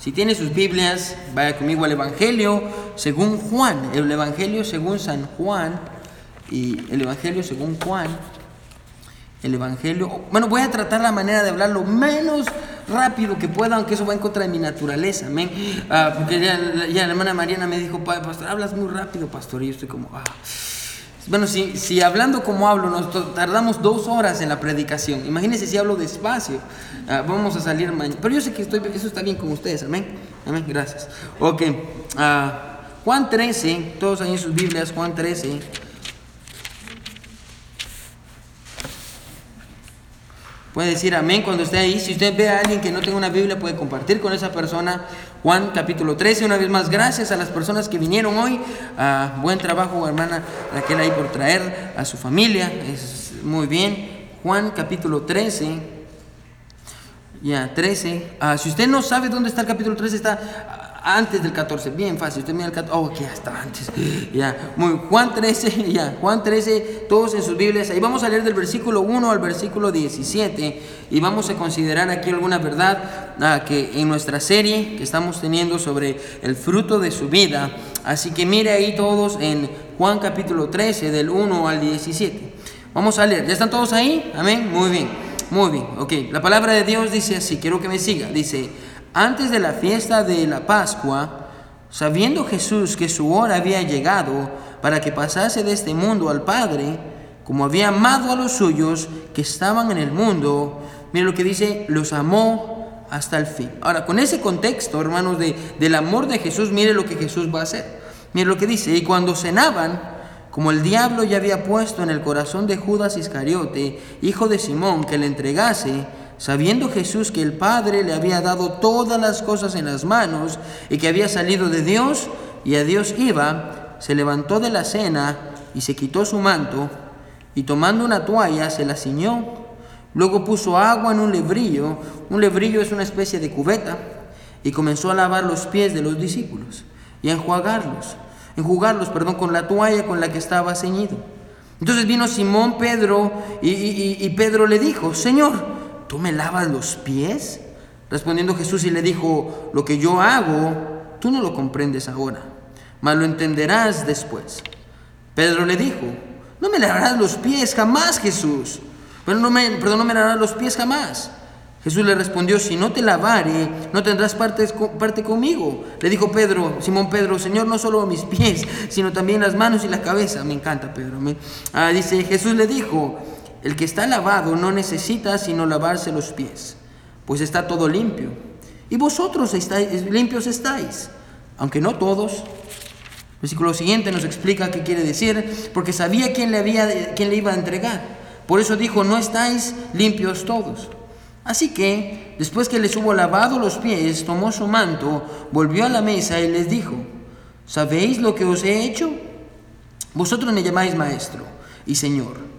Si tiene sus Biblias, vaya conmigo al Evangelio según Juan, el Evangelio según San Juan y el Evangelio según Juan. El Evangelio, bueno, voy a tratar la manera de hablar lo menos rápido que pueda, aunque eso va en contra de mi naturaleza, amén. Ah, porque ya, la hermana Mariana me dijo, pastor, hablas muy rápido, pastor, y yo estoy como, ah. Bueno, si, si hablando como hablo nos tardamos dos horas en la predicación, imagínense si hablo despacio, ah, vamos a salir mañana. Pero yo sé que estoy, eso está bien con ustedes, amén. Amén, gracias. Ok, ah, Juan 13, todos ahí en sus Biblias, Juan 13. Puede decir amén cuando esté ahí. Si usted ve a alguien que no tenga una Biblia, puede compartir con esa persona. Juan capítulo 13, una vez más, gracias a las personas que vinieron hoy. Ah, buen trabajo, hermana Raquel, ahí por traer a su familia. Es muy bien. Juan capítulo 13. Ya, 13. Ah, si usted no sabe dónde está el capítulo 13, está antes del 14, bien fácil, usted mira el 14, oh, que ya está antes, ya, muy, Juan 13, ya, Juan 13, todos en sus Biblias, ahí vamos a leer del versículo 1 al versículo 17 y vamos a considerar aquí alguna verdad ah, que en nuestra serie que estamos teniendo sobre el fruto de su vida, así que mire ahí todos en Juan capítulo 13, del 1 al 17, vamos a leer, ¿ya están todos ahí? Amén, muy bien, muy bien, ok, la palabra de Dios dice así, quiero que me siga, dice, antes de la fiesta de la Pascua, sabiendo Jesús que su hora había llegado para que pasase de este mundo al Padre, como había amado a los suyos que estaban en el mundo, mire lo que dice, los amó hasta el fin. Ahora, con ese contexto, hermanos, de, del amor de Jesús, mire lo que Jesús va a hacer. Mire lo que dice, y cuando cenaban, como el diablo ya había puesto en el corazón de Judas Iscariote, hijo de Simón, que le entregase, Sabiendo Jesús que el Padre le había dado todas las cosas en las manos y que había salido de Dios y a Dios iba, se levantó de la cena y se quitó su manto y tomando una toalla se la ciñó. Luego puso agua en un lebrillo, un lebrillo es una especie de cubeta, y comenzó a lavar los pies de los discípulos y a enjuagarlos, enjugarlos, perdón, con la toalla con la que estaba ceñido. Entonces vino Simón Pedro y, y Pedro le dijo, Señor, ¿tú me lavas los pies? Respondiendo Jesús y le dijo, lo que yo hago, tú no lo comprendes ahora, mas lo entenderás después. Pedro le dijo, no me lavarás los pies jamás, Jesús. Pero no me, perdón, no me lavarás los pies jamás. Jesús le respondió, si no te lavare, no tendrás parte, parte conmigo. Le dijo Pedro, Simón Pedro, Señor, no solo mis pies, sino también las manos y la cabeza. Me encanta Pedro. Ah, dice, Jesús le dijo, el que está lavado no necesita sino lavarse los pies, pues está todo limpio. Y vosotros limpios estáis, aunque no todos. El versículo siguiente nos explica qué quiere decir, porque sabía quién le, quién le iba a entregar. Por eso dijo, no estáis limpios todos. Así que, después que les hubo lavado los pies, tomó su manto, volvió a la mesa y les dijo, ¿sabéis lo que os he hecho? Vosotros me llamáis maestro y señor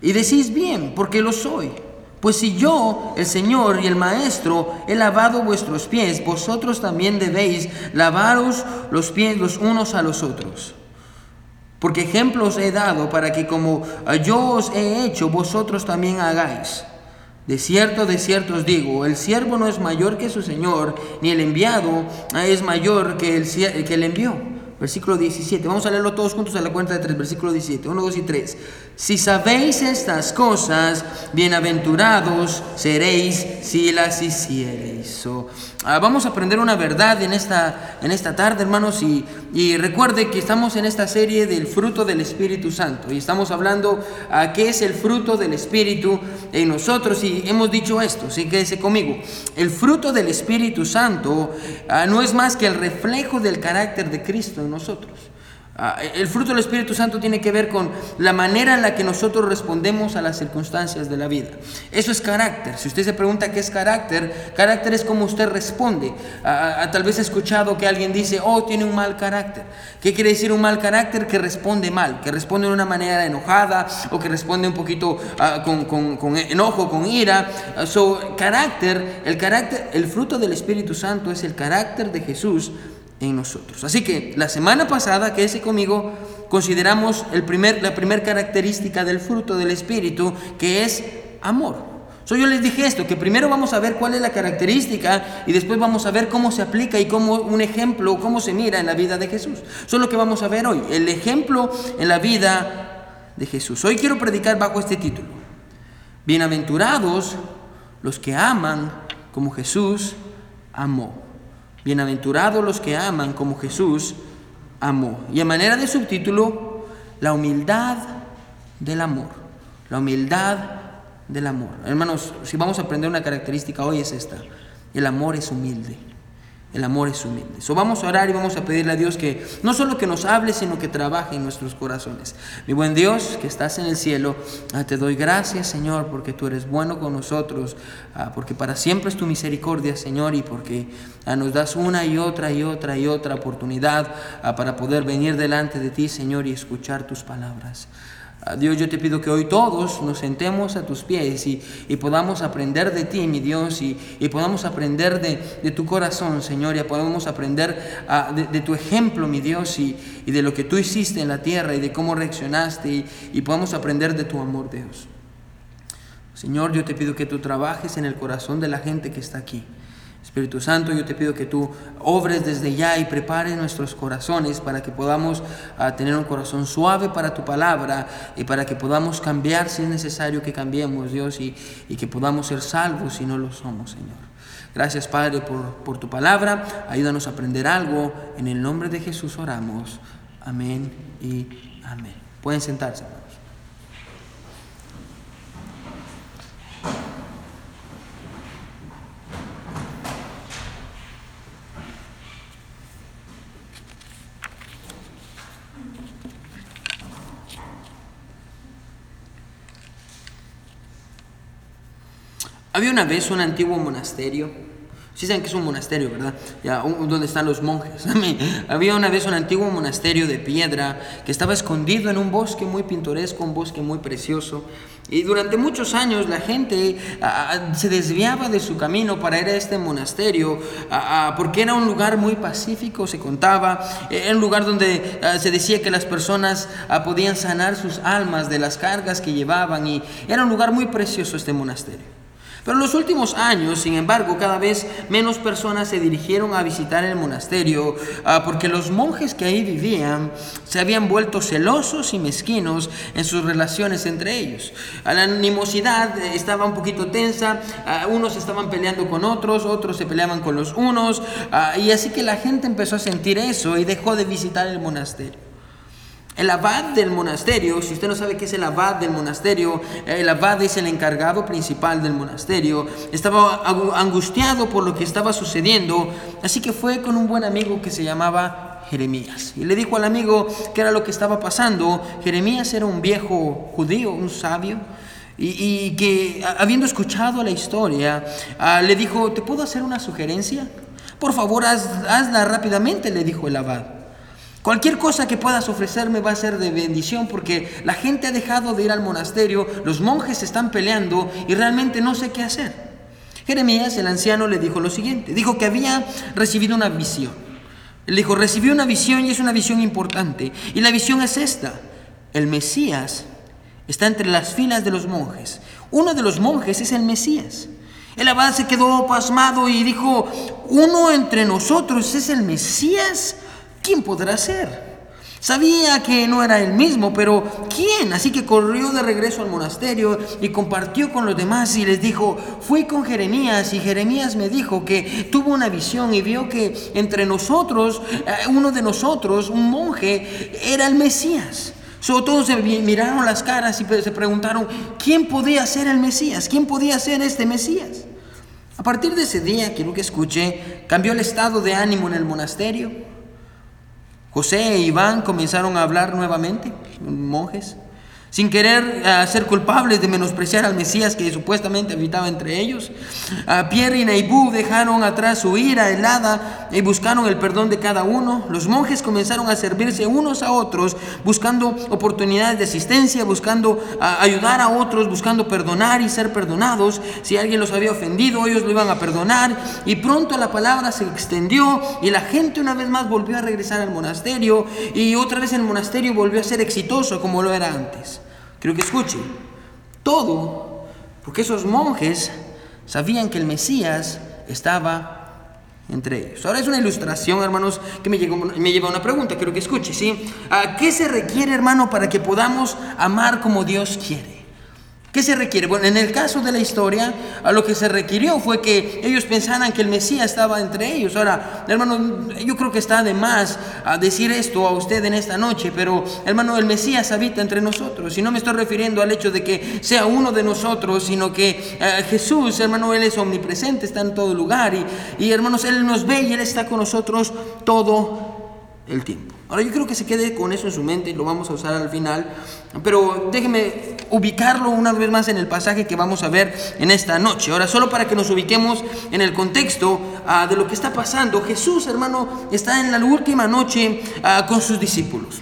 y decís bien, porque lo soy. Pues si yo, el Señor y el Maestro, he lavado vuestros pies, vosotros también debéis lavaros los pies los unos a los otros. Porque ejemplos he dado para que como yo os he hecho, vosotros también hagáis. De cierto, de cierto os digo, el siervo no es mayor que su Señor, ni el enviado es mayor que el que le envió. Versículo 17. Vamos a leerlo todos juntos a la cuenta de tres. Versículo 17. 1, 2 y 3. Si sabéis estas cosas, bienaventurados seréis si las hiciereis. Ah, vamos a aprender una verdad en esta, en esta tarde, hermanos. Y, recuerde que estamos en esta serie del fruto del Espíritu Santo. Y estamos hablando a qué es el fruto del Espíritu en nosotros. Y hemos dicho esto, así quédese conmigo. El fruto del Espíritu Santo ah, no es más que el reflejo del carácter de Cristo nosotros. Ah, el fruto del Espíritu Santo tiene que ver con la manera en la que nosotros respondemos a las circunstancias de la vida. Eso es carácter. Si usted se pregunta qué es carácter, carácter es como usted responde. Ah, tal vez he escuchado que alguien dice, oh, tiene un mal carácter. ¿Qué quiere decir un mal carácter? Que responde mal, que responde de una manera enojada o que responde un poquito ah, con, con, enojo, con ira. so, carácter, el carácter, el fruto del Espíritu Santo es el carácter de Jesús en nosotros. Así que la semana pasada, que ese conmigo, consideramos el primer, la primera característica del fruto del Espíritu, que es amor. Yo les dije esto, que primero vamos a ver cuál es la característica y después vamos a ver cómo se aplica y cómo un ejemplo, cómo se mira en la vida de Jesús. Eso es lo que vamos a ver hoy, el ejemplo en la vida de Jesús. Hoy quiero predicar bajo este título. Bienaventurados los que aman como Jesús amó. Bienaventurados los que aman como Jesús amó. Y en manera de subtítulo, la humildad del amor. La humildad del amor. Hermanos, si vamos a aprender una característica hoy es esta. El amor es humilde. El amor es humilde. So vamos a orar y vamos a pedirle a Dios que no solo que nos hable, sino que trabaje en nuestros corazones. Mi buen Dios, que estás en el cielo, ah, te doy gracias, Señor, porque tú eres bueno con nosotros, ah, porque para siempre es tu misericordia, Señor, y porque ah, nos das una y otra y otra y otra oportunidad para poder venir delante de ti, Señor, y escuchar tus palabras. Dios, yo te pido que hoy todos nos sentemos a tus pies y, podamos aprender de ti, mi Dios, y, podamos aprender de, tu corazón, Señor, y podamos aprender ah, de, tu ejemplo, mi Dios, y, de lo que tú hiciste en la tierra y de cómo reaccionaste, y podamos aprender de tu amor, Dios. Señor, yo te pido que tú trabajes en el corazón de la gente que está aquí. Espíritu Santo, yo te pido que tú obres desde ya y prepares nuestros corazones para que podamos ah, tener un corazón suave para tu palabra y para que podamos cambiar si es necesario que cambiemos, Dios, y, que podamos ser salvos si no lo somos, Señor. Gracias, Padre, por, por tu palabra. Ayúdanos a aprender algo. En el nombre de Jesús oramos. Amén y amén. Pueden sentarse. Había una vez un antiguo monasterio. Sí saben que es un monasterio, ¿verdad? Ya, donde están los monjes. Había una vez un antiguo monasterio de piedra que estaba escondido en un bosque muy pintoresco, un bosque muy precioso. Y durante muchos años la gente se desviaba de su camino para ir a este monasterio porque era un lugar muy pacífico, se contaba. Era un lugar donde se decía que las personas podían sanar sus almas de las cargas que llevaban y era un lugar muy precioso este monasterio. Pero en los últimos años, sin embargo, cada vez menos personas se dirigieron a visitar el monasterio ah, porque los monjes que ahí vivían se habían vuelto celosos y mezquinos en sus relaciones entre ellos. La animosidad estaba un poquito tensa, ah, unos estaban peleando con otros, otros se peleaban con los unos, ah, y así que la gente empezó a sentir eso y dejó de visitar el monasterio. El abad del monasterio, si usted no sabe qué es el abad del monasterio, el abad es el encargado principal del monasterio, estaba angustiado por lo que estaba sucediendo, así que fue con un buen amigo que se llamaba Jeremías. Y le dijo al amigo qué era lo que estaba pasando. Jeremías era un viejo judío, un sabio, y, que habiendo escuchado la historia, ah, le dijo, ¿te puedo hacer una sugerencia? Por favor, hazla rápidamente, le dijo el abad. Cualquier cosa que puedas ofrecerme va a ser de bendición porque la gente ha dejado de ir al monasterio, los monjes están peleando y realmente no sé qué hacer. Jeremías, el anciano, le dijo lo siguiente, dijo que había recibido una visión. Él dijo, recibí una visión y es una visión importante. Y la visión es esta, el Mesías está entre las filas de los monjes. Uno de los monjes es el Mesías. El abad se quedó pasmado y dijo, uno entre nosotros es el Mesías. ¿Quién podrá ser? Sabía que no era él mismo, pero ¿quién? Así que corrió de regreso al monasterio y compartió con los demás y les dijo, fui con Jeremías y Jeremías me dijo que tuvo una visión y vio que entre nosotros, eh, uno de nosotros, un monje, era el Mesías. So, todos se miraron las caras y se preguntaron, ¿quién podía ser el Mesías? ¿Quién podía ser este Mesías? A partir de ese día, quiero que escuche, cambió el estado de ánimo en el monasterio. José e Iván comenzaron a hablar nuevamente, monjes sin querer eh, ser culpables de menospreciar al Mesías que supuestamente habitaba entre ellos. Pierre y Naibú dejaron atrás su ira helada y buscaron el perdón de cada uno. Los monjes comenzaron a servirse unos a otros, buscando oportunidades de asistencia, buscando ayudar a otros, buscando perdonar y ser perdonados. Si alguien los había ofendido, ellos lo iban a perdonar. Y pronto la palabra se extendió y la gente una vez más volvió a regresar al monasterio y otra vez el monasterio volvió a ser exitoso como lo era antes. Quiero que escuche. Todo Porque esos monjes sabían que el Mesías estaba entre ellos. Ahora es una ilustración, hermanos, que me, me lleva a una pregunta, quiero que escuche, ¿sí? ¿A qué se requiere, hermano, para que podamos amar como Dios quiere? ¿Qué se requiere? Bueno, en el caso de la historia, a lo que se requirió fue que ellos pensaran que el Mesías estaba entre ellos. Ahora, hermano, yo creo que está de más a decir esto a usted en esta noche, pero hermano, el Mesías habita entre nosotros. Y no me estoy refiriendo al hecho de que sea uno de nosotros, sino que eh, Jesús, hermano, Él es omnipresente, está en todo lugar. Y, y hermanos, Él nos ve y Él está con nosotros todo el tiempo. Ahora yo creo que se quede con eso en su mente y lo vamos a usar al final, pero déjeme ubicarlo una vez más en el pasaje que vamos a ver en esta noche. Ahora solo para que nos ubiquemos en el contexto ah, de lo que está pasando, Jesús hermano está en la última noche ah, con sus discípulos.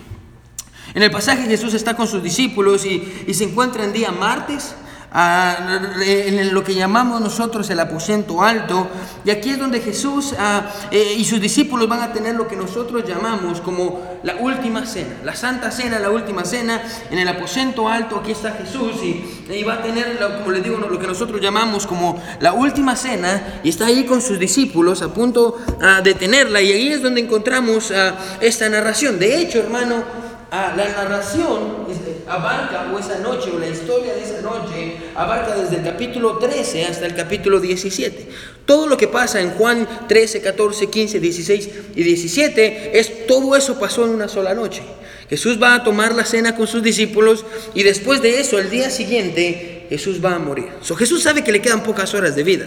En el pasaje Jesús está con sus discípulos y, y se encuentra en día martes en lo que llamamos nosotros el aposento alto. Y aquí es donde Jesús ah, eh, y sus discípulos van a tener lo que nosotros llamamos como la última cena, la santa cena, la última cena. En el aposento alto aquí está Jesús y, va a tener, como les digo, lo que nosotros llamamos como la última cena y está ahí con sus discípulos a punto ah, de tenerla. Y ahí es donde encontramos ah, esta narración. De hecho, hermano, la narración abarca, o esa noche, o la historia de esa noche, abarca desde el capítulo 13 hasta el capítulo 17. Todo lo que pasa en Juan 13, 14, 15, 16 y 17, es, todo eso pasó en una sola noche. Jesús va a tomar la cena con sus discípulos y después de eso, el día siguiente, Jesús va a morir. So, Jesús sabe que le quedan pocas horas de vida.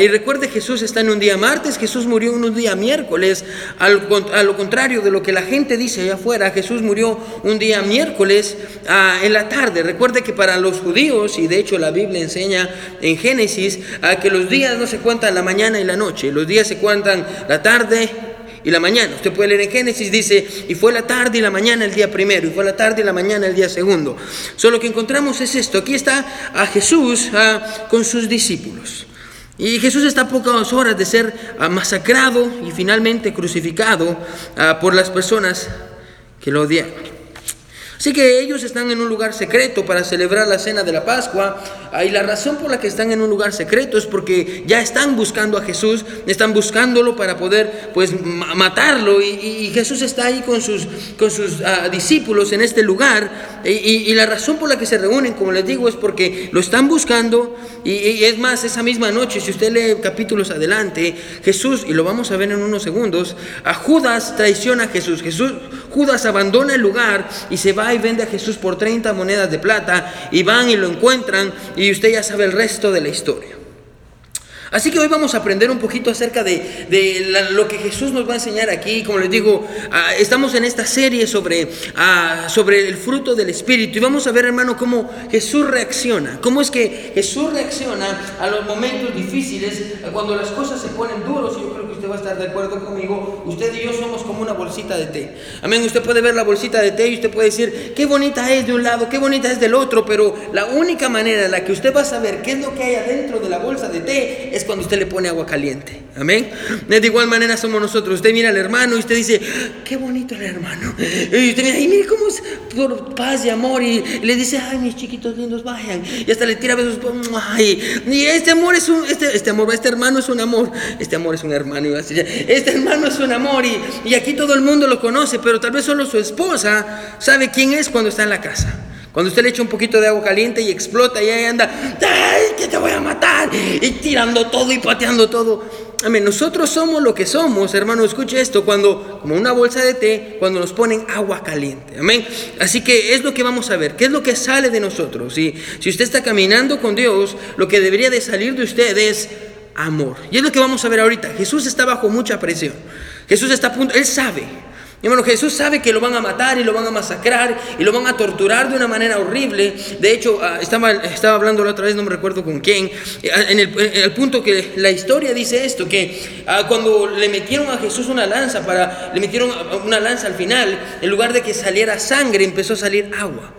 Y recuerde, Jesús está en un día martes, Jesús murió en un día miércoles. A lo contrario de lo que la gente dice allá afuera, Jesús murió un día miércoles ah, en la tarde. Recuerde que para los judíos, y de hecho la Biblia enseña en Génesis, ah, que los días no se cuentan la mañana y la noche, los días se cuentan la tarde y la mañana. Usted puede leer en Génesis, dice, y fue la tarde y la mañana el día primero, y fue la tarde y la mañana el día segundo. Solo que encontramos es esto, aquí está a Jesús con sus discípulos. Y Jesús está a pocas horas de ser masacrado y finalmente crucificado por las personas que lo odiaron. Así que ellos están en un lugar secreto para celebrar la cena de la Pascua. Y la razón por la que están en un lugar secreto es porque ya están buscando a Jesús, están buscándolo para poder pues matarlo. Y, Jesús está ahí con sus, con sus ah, discípulos en este lugar. Y, la razón por la que se reúnen, como les digo, es porque lo están buscando. Y, es más, esa misma noche, si usted lee capítulos adelante, Jesús, y lo vamos a ver en unos segundos, a Judas traiciona a Jesús. Jesús, Judas abandona el lugar y se va y vende a Jesús por 30 monedas de plata y van y lo encuentran y usted ya sabe el resto de la historia. Así que hoy vamos a aprender un poquito acerca de, lo que Jesús nos va a enseñar aquí. Como les digo, ah, estamos en esta serie sobre, ah, sobre el fruto del Espíritu y vamos a ver, hermano, cómo Jesús reacciona. Cómo es que Jesús reacciona a los momentos difíciles, cuando las cosas se ponen duros. Va a estar de acuerdo conmigo. Usted y yo somos como una bolsita de té. Amén. Usted puede ver la bolsita de té y usted puede decir, qué bonita es de un lado, qué bonita es del otro, pero la única manera en la que usted va a saber qué es lo que hay adentro de la bolsa de té es cuando usted le pone agua caliente. Amén. De igual manera somos nosotros. Usted mira al hermano y usted dice, qué bonito el hermano. Y usted mira, y mire cómo es por paz y amor. Y, le dice, ay, mis chiquitos lindos, vayan. Y hasta le tira besos. Ay, y este amor es un, este, este amor, este hermano es un amor. Este amor es un hermano. Este hermano es un amor. Y, y aquí todo el mundo lo conoce, pero tal vez solo su esposa sabe quién es cuando está en la casa. Cuando usted le echa un poquito de agua caliente y explota y ahí anda, ¡ay, que te voy a matar! Y tirando todo y pateando todo. Amén. Nosotros somos lo que somos, hermano. Escuche esto, cuando, como una bolsa de té, cuando nos ponen agua caliente. Amén. Así que es lo que vamos a ver. ¿Qué es lo que sale de nosotros? Si usted está caminando con Dios, lo que debería de salir de usted es amor. Y es lo que vamos a ver ahorita. Jesús está bajo mucha presión. Jesús está a punto, Él sabe. Hermano, Jesús sabe que lo van a matar y lo van a masacrar y lo van a torturar de una manera horrible. De hecho, ah, estaba, estaba hablando la otra vez, no me recuerdo con quién, eh, en el, punto que la historia dice esto, que ah, cuando le metieron a Jesús una lanza, para, le metieron una lanza al final, en lugar de que saliera sangre, empezó a salir agua.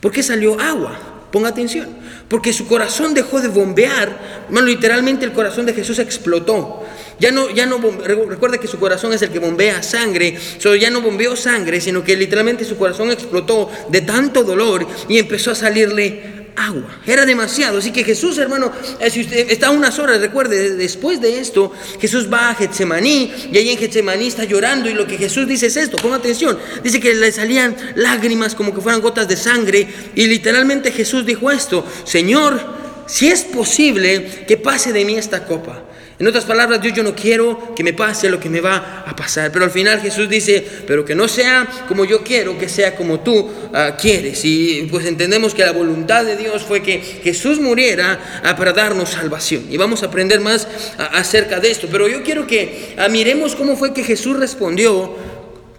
¿Por qué salió agua? Ponga atención. Porque su corazón dejó de bombear. Hermano, literalmente el corazón de Jesús explotó. Ya no, ya no, recuerda que su corazón es el que bombea sangre, solo ya no bombeó sangre, sino que literalmente su corazón explotó de tanto dolor y empezó a salirle agua. Era demasiado. Así que Jesús, hermano, eh, si usted está unas horas, recuerde, después de esto, Jesús va a Getsemaní y ahí en Getsemaní está llorando y lo que Jesús dice es esto, ponga atención, dice que le salían lágrimas como que fueran gotas de sangre y literalmente Jesús dijo esto, Señor, si es posible que pase de mí esta copa. En otras palabras, Dios, yo no quiero que me pase lo que me va a pasar. Pero al final Jesús dice, pero que no sea como yo quiero, que sea como tú ah, quieres. Y pues entendemos que la voluntad de Dios fue que Jesús muriera ah, para darnos salvación. Y vamos a aprender más ah, acerca de esto. Pero yo quiero que miremos cómo fue que Jesús respondió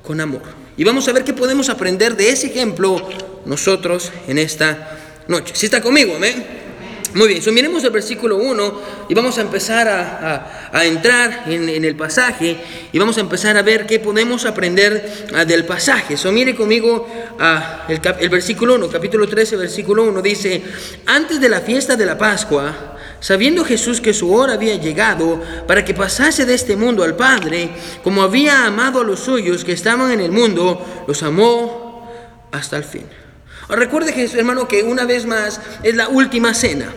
con amor. Y vamos a ver qué podemos aprender de ese ejemplo nosotros en esta noche. Si está conmigo, amén. Muy bien, so, miremos el versículo 1 y vamos a empezar a, entrar en, el pasaje y vamos a empezar a ver qué podemos aprender ah, del pasaje. So, mire conmigo uh, el, el versículo 1, capítulo 13, versículo 1, dice, antes de la fiesta de la Pascua, sabiendo Jesús que su hora había llegado para que pasase de este mundo al Padre, como había amado a los suyos que estaban en el mundo, los amó hasta el fin. Recuerde, hermano, que una vez más es la última cena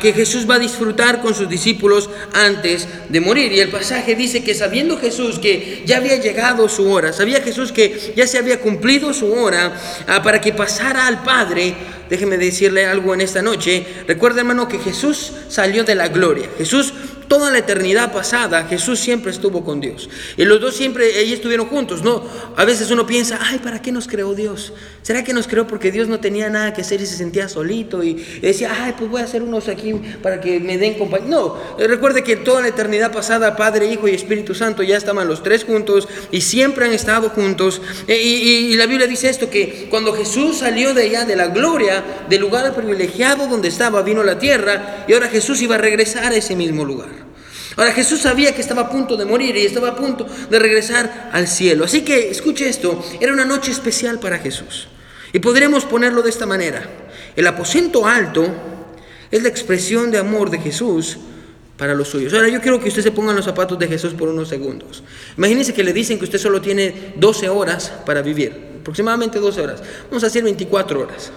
que Jesús va a disfrutar con sus discípulos antes de morir. Y el pasaje dice que sabiendo Jesús que ya había llegado su hora, sabía Jesús que ya se había cumplido su hora ah, para que pasara al Padre, déjeme decirle algo en esta noche. Recuerde, hermano, que Jesús salió de la gloria. Jesús Toda la eternidad pasada Jesús siempre estuvo con Dios. Y los dos siempre, estuvieron juntos. No, a veces uno piensa, ay, ¿para qué nos creó Dios? ¿Será que nos creó porque Dios no tenía nada que hacer y se sentía solito? Y decía, ay, pues voy a hacer unos aquí para que me den compañía. No, recuerde que toda la eternidad pasada, Padre, Hijo y Espíritu Santo ya estaban los tres juntos y siempre han estado juntos. E, y, y la Biblia dice esto, que cuando Jesús salió de allá, de la gloria, del lugar privilegiado donde estaba, vino la tierra y ahora Jesús iba a regresar a ese mismo lugar. Ahora Jesús sabía que estaba a punto de morir y estaba a punto de regresar al cielo. Así que escuche esto, era una noche especial para Jesús. Y podremos ponerlo de esta manera. El aposento alto es la expresión de amor de Jesús para los suyos. Ahora yo quiero que usted se ponga en los zapatos de Jesús por unos segundos. Imagínese que le dicen que usted solo tiene 12 horas para vivir, aproximadamente 12 horas. Vamos a decir 24 horas.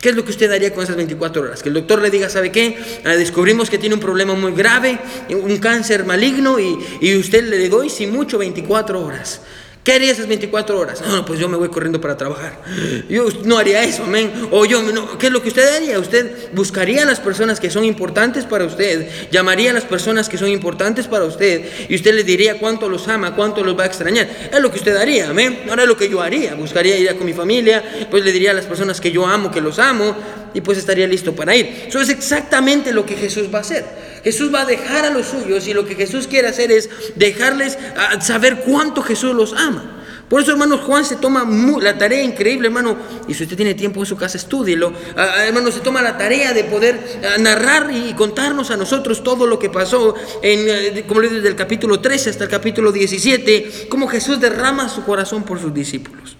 ¿Qué es lo que usted haría con esas 24 horas? Que el doctor le diga, ¿sabe qué? Ah, descubrimos que tiene un problema muy grave, un cáncer maligno y, y usted le doy, si mucho, 24 horas. ¿Qué haría esas 24 horas? No, pues yo me voy corriendo para trabajar. Yo no haría eso, amén. O yo, no, ¿qué es lo que usted haría? Usted buscaría a las personas que son importantes para usted, llamaría a las personas que son importantes para usted y usted le diría cuánto los ama, cuánto los va a extrañar. Es lo que usted haría, amén. Ahora es lo que yo haría. Buscaría ir con mi familia, pues le diría a las personas que yo amo, que los amo y pues estaría listo para ir. Eso es exactamente lo que Jesús va a hacer. Jesús va a dejar a los suyos y lo que Jesús quiere hacer es dejarles saber cuánto Jesús los ama. Por eso, hermanos, Juan se toma la tarea increíble, hermano, y si usted tiene tiempo en su casa, estúdielo. hermano, se toma la tarea de poder narrar y contarnos a nosotros todo lo que pasó, en, eh, como le desde el capítulo 13 hasta el capítulo 17, cómo Jesús derrama su corazón por sus discípulos.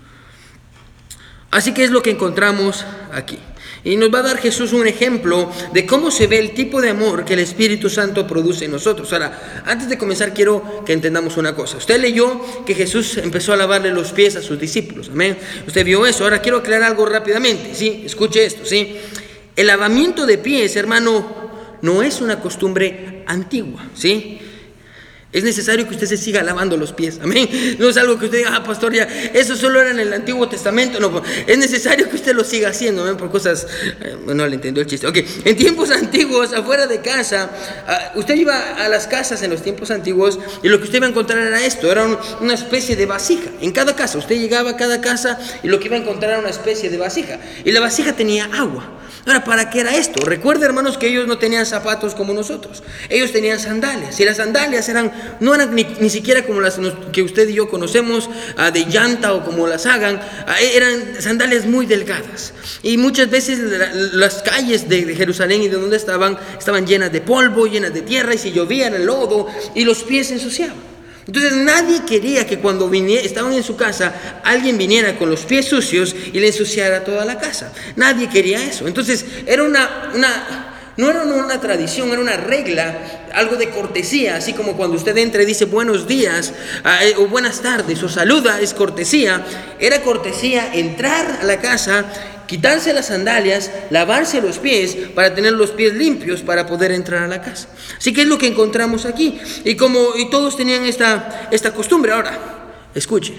Así que es lo que encontramos aquí. Y nos va a dar Jesús un ejemplo de cómo se ve el tipo de amor que el Espíritu Santo produce en nosotros. Ahora, antes de comenzar, quiero que entendamos una cosa. Usted leyó que Jesús empezó a lavarle los pies a sus discípulos. Amén. Usted vio eso. Ahora quiero aclarar algo rápidamente. ¿sí? Escuche esto. ¿sí? El lavamiento de pies, hermano, no es una costumbre antigua. ¿sí? Es necesario que usted se siga lavando los pies, amén. No es algo que usted diga, ah, pastor, ya, eso solo era en el Antiguo Testamento. No, es necesario que usted lo siga haciendo, amén, por cosas, eh, no le entendió el chiste. Ok, en tiempos antiguos, afuera de casa, ah, usted iba a las casas en los tiempos antiguos y lo que usted iba a encontrar era esto, era una especie de vasija. En cada casa, usted llegaba a cada casa y lo que iba a encontrar era una especie de vasija. Y la vasija tenía agua. Ahora, ¿para qué era esto? Recuerda, hermanos, que ellos no tenían zapatos como nosotros. Ellos tenían sandalias. Y las sandalias eran, no eran ni, siquiera como las que usted y yo conocemos, ah, de llanta o como las hagan. Ah, eran sandalias muy delgadas. Y muchas veces las calles de, Jerusalén y de donde estaban, estaban llenas de polvo, llenas de tierra. Y si llovía el lodo y los pies se ensuciaban. Entonces nadie quería que cuando estaban en su casa alguien viniera con los pies sucios y le ensuciara toda la casa. Nadie quería eso. Entonces era una, una no era una tradición, era una regla, algo de cortesía, así como cuando usted entra y dice buenos días ah, eh, o buenas tardes o saluda, es cortesía. Era cortesía entrar a la casa quitarse las sandalias, lavarse los pies para tener los pies limpios para poder entrar a la casa. Así que es lo que encontramos aquí. Y como y todos tenían esta, esta costumbre. Ahora, escuche,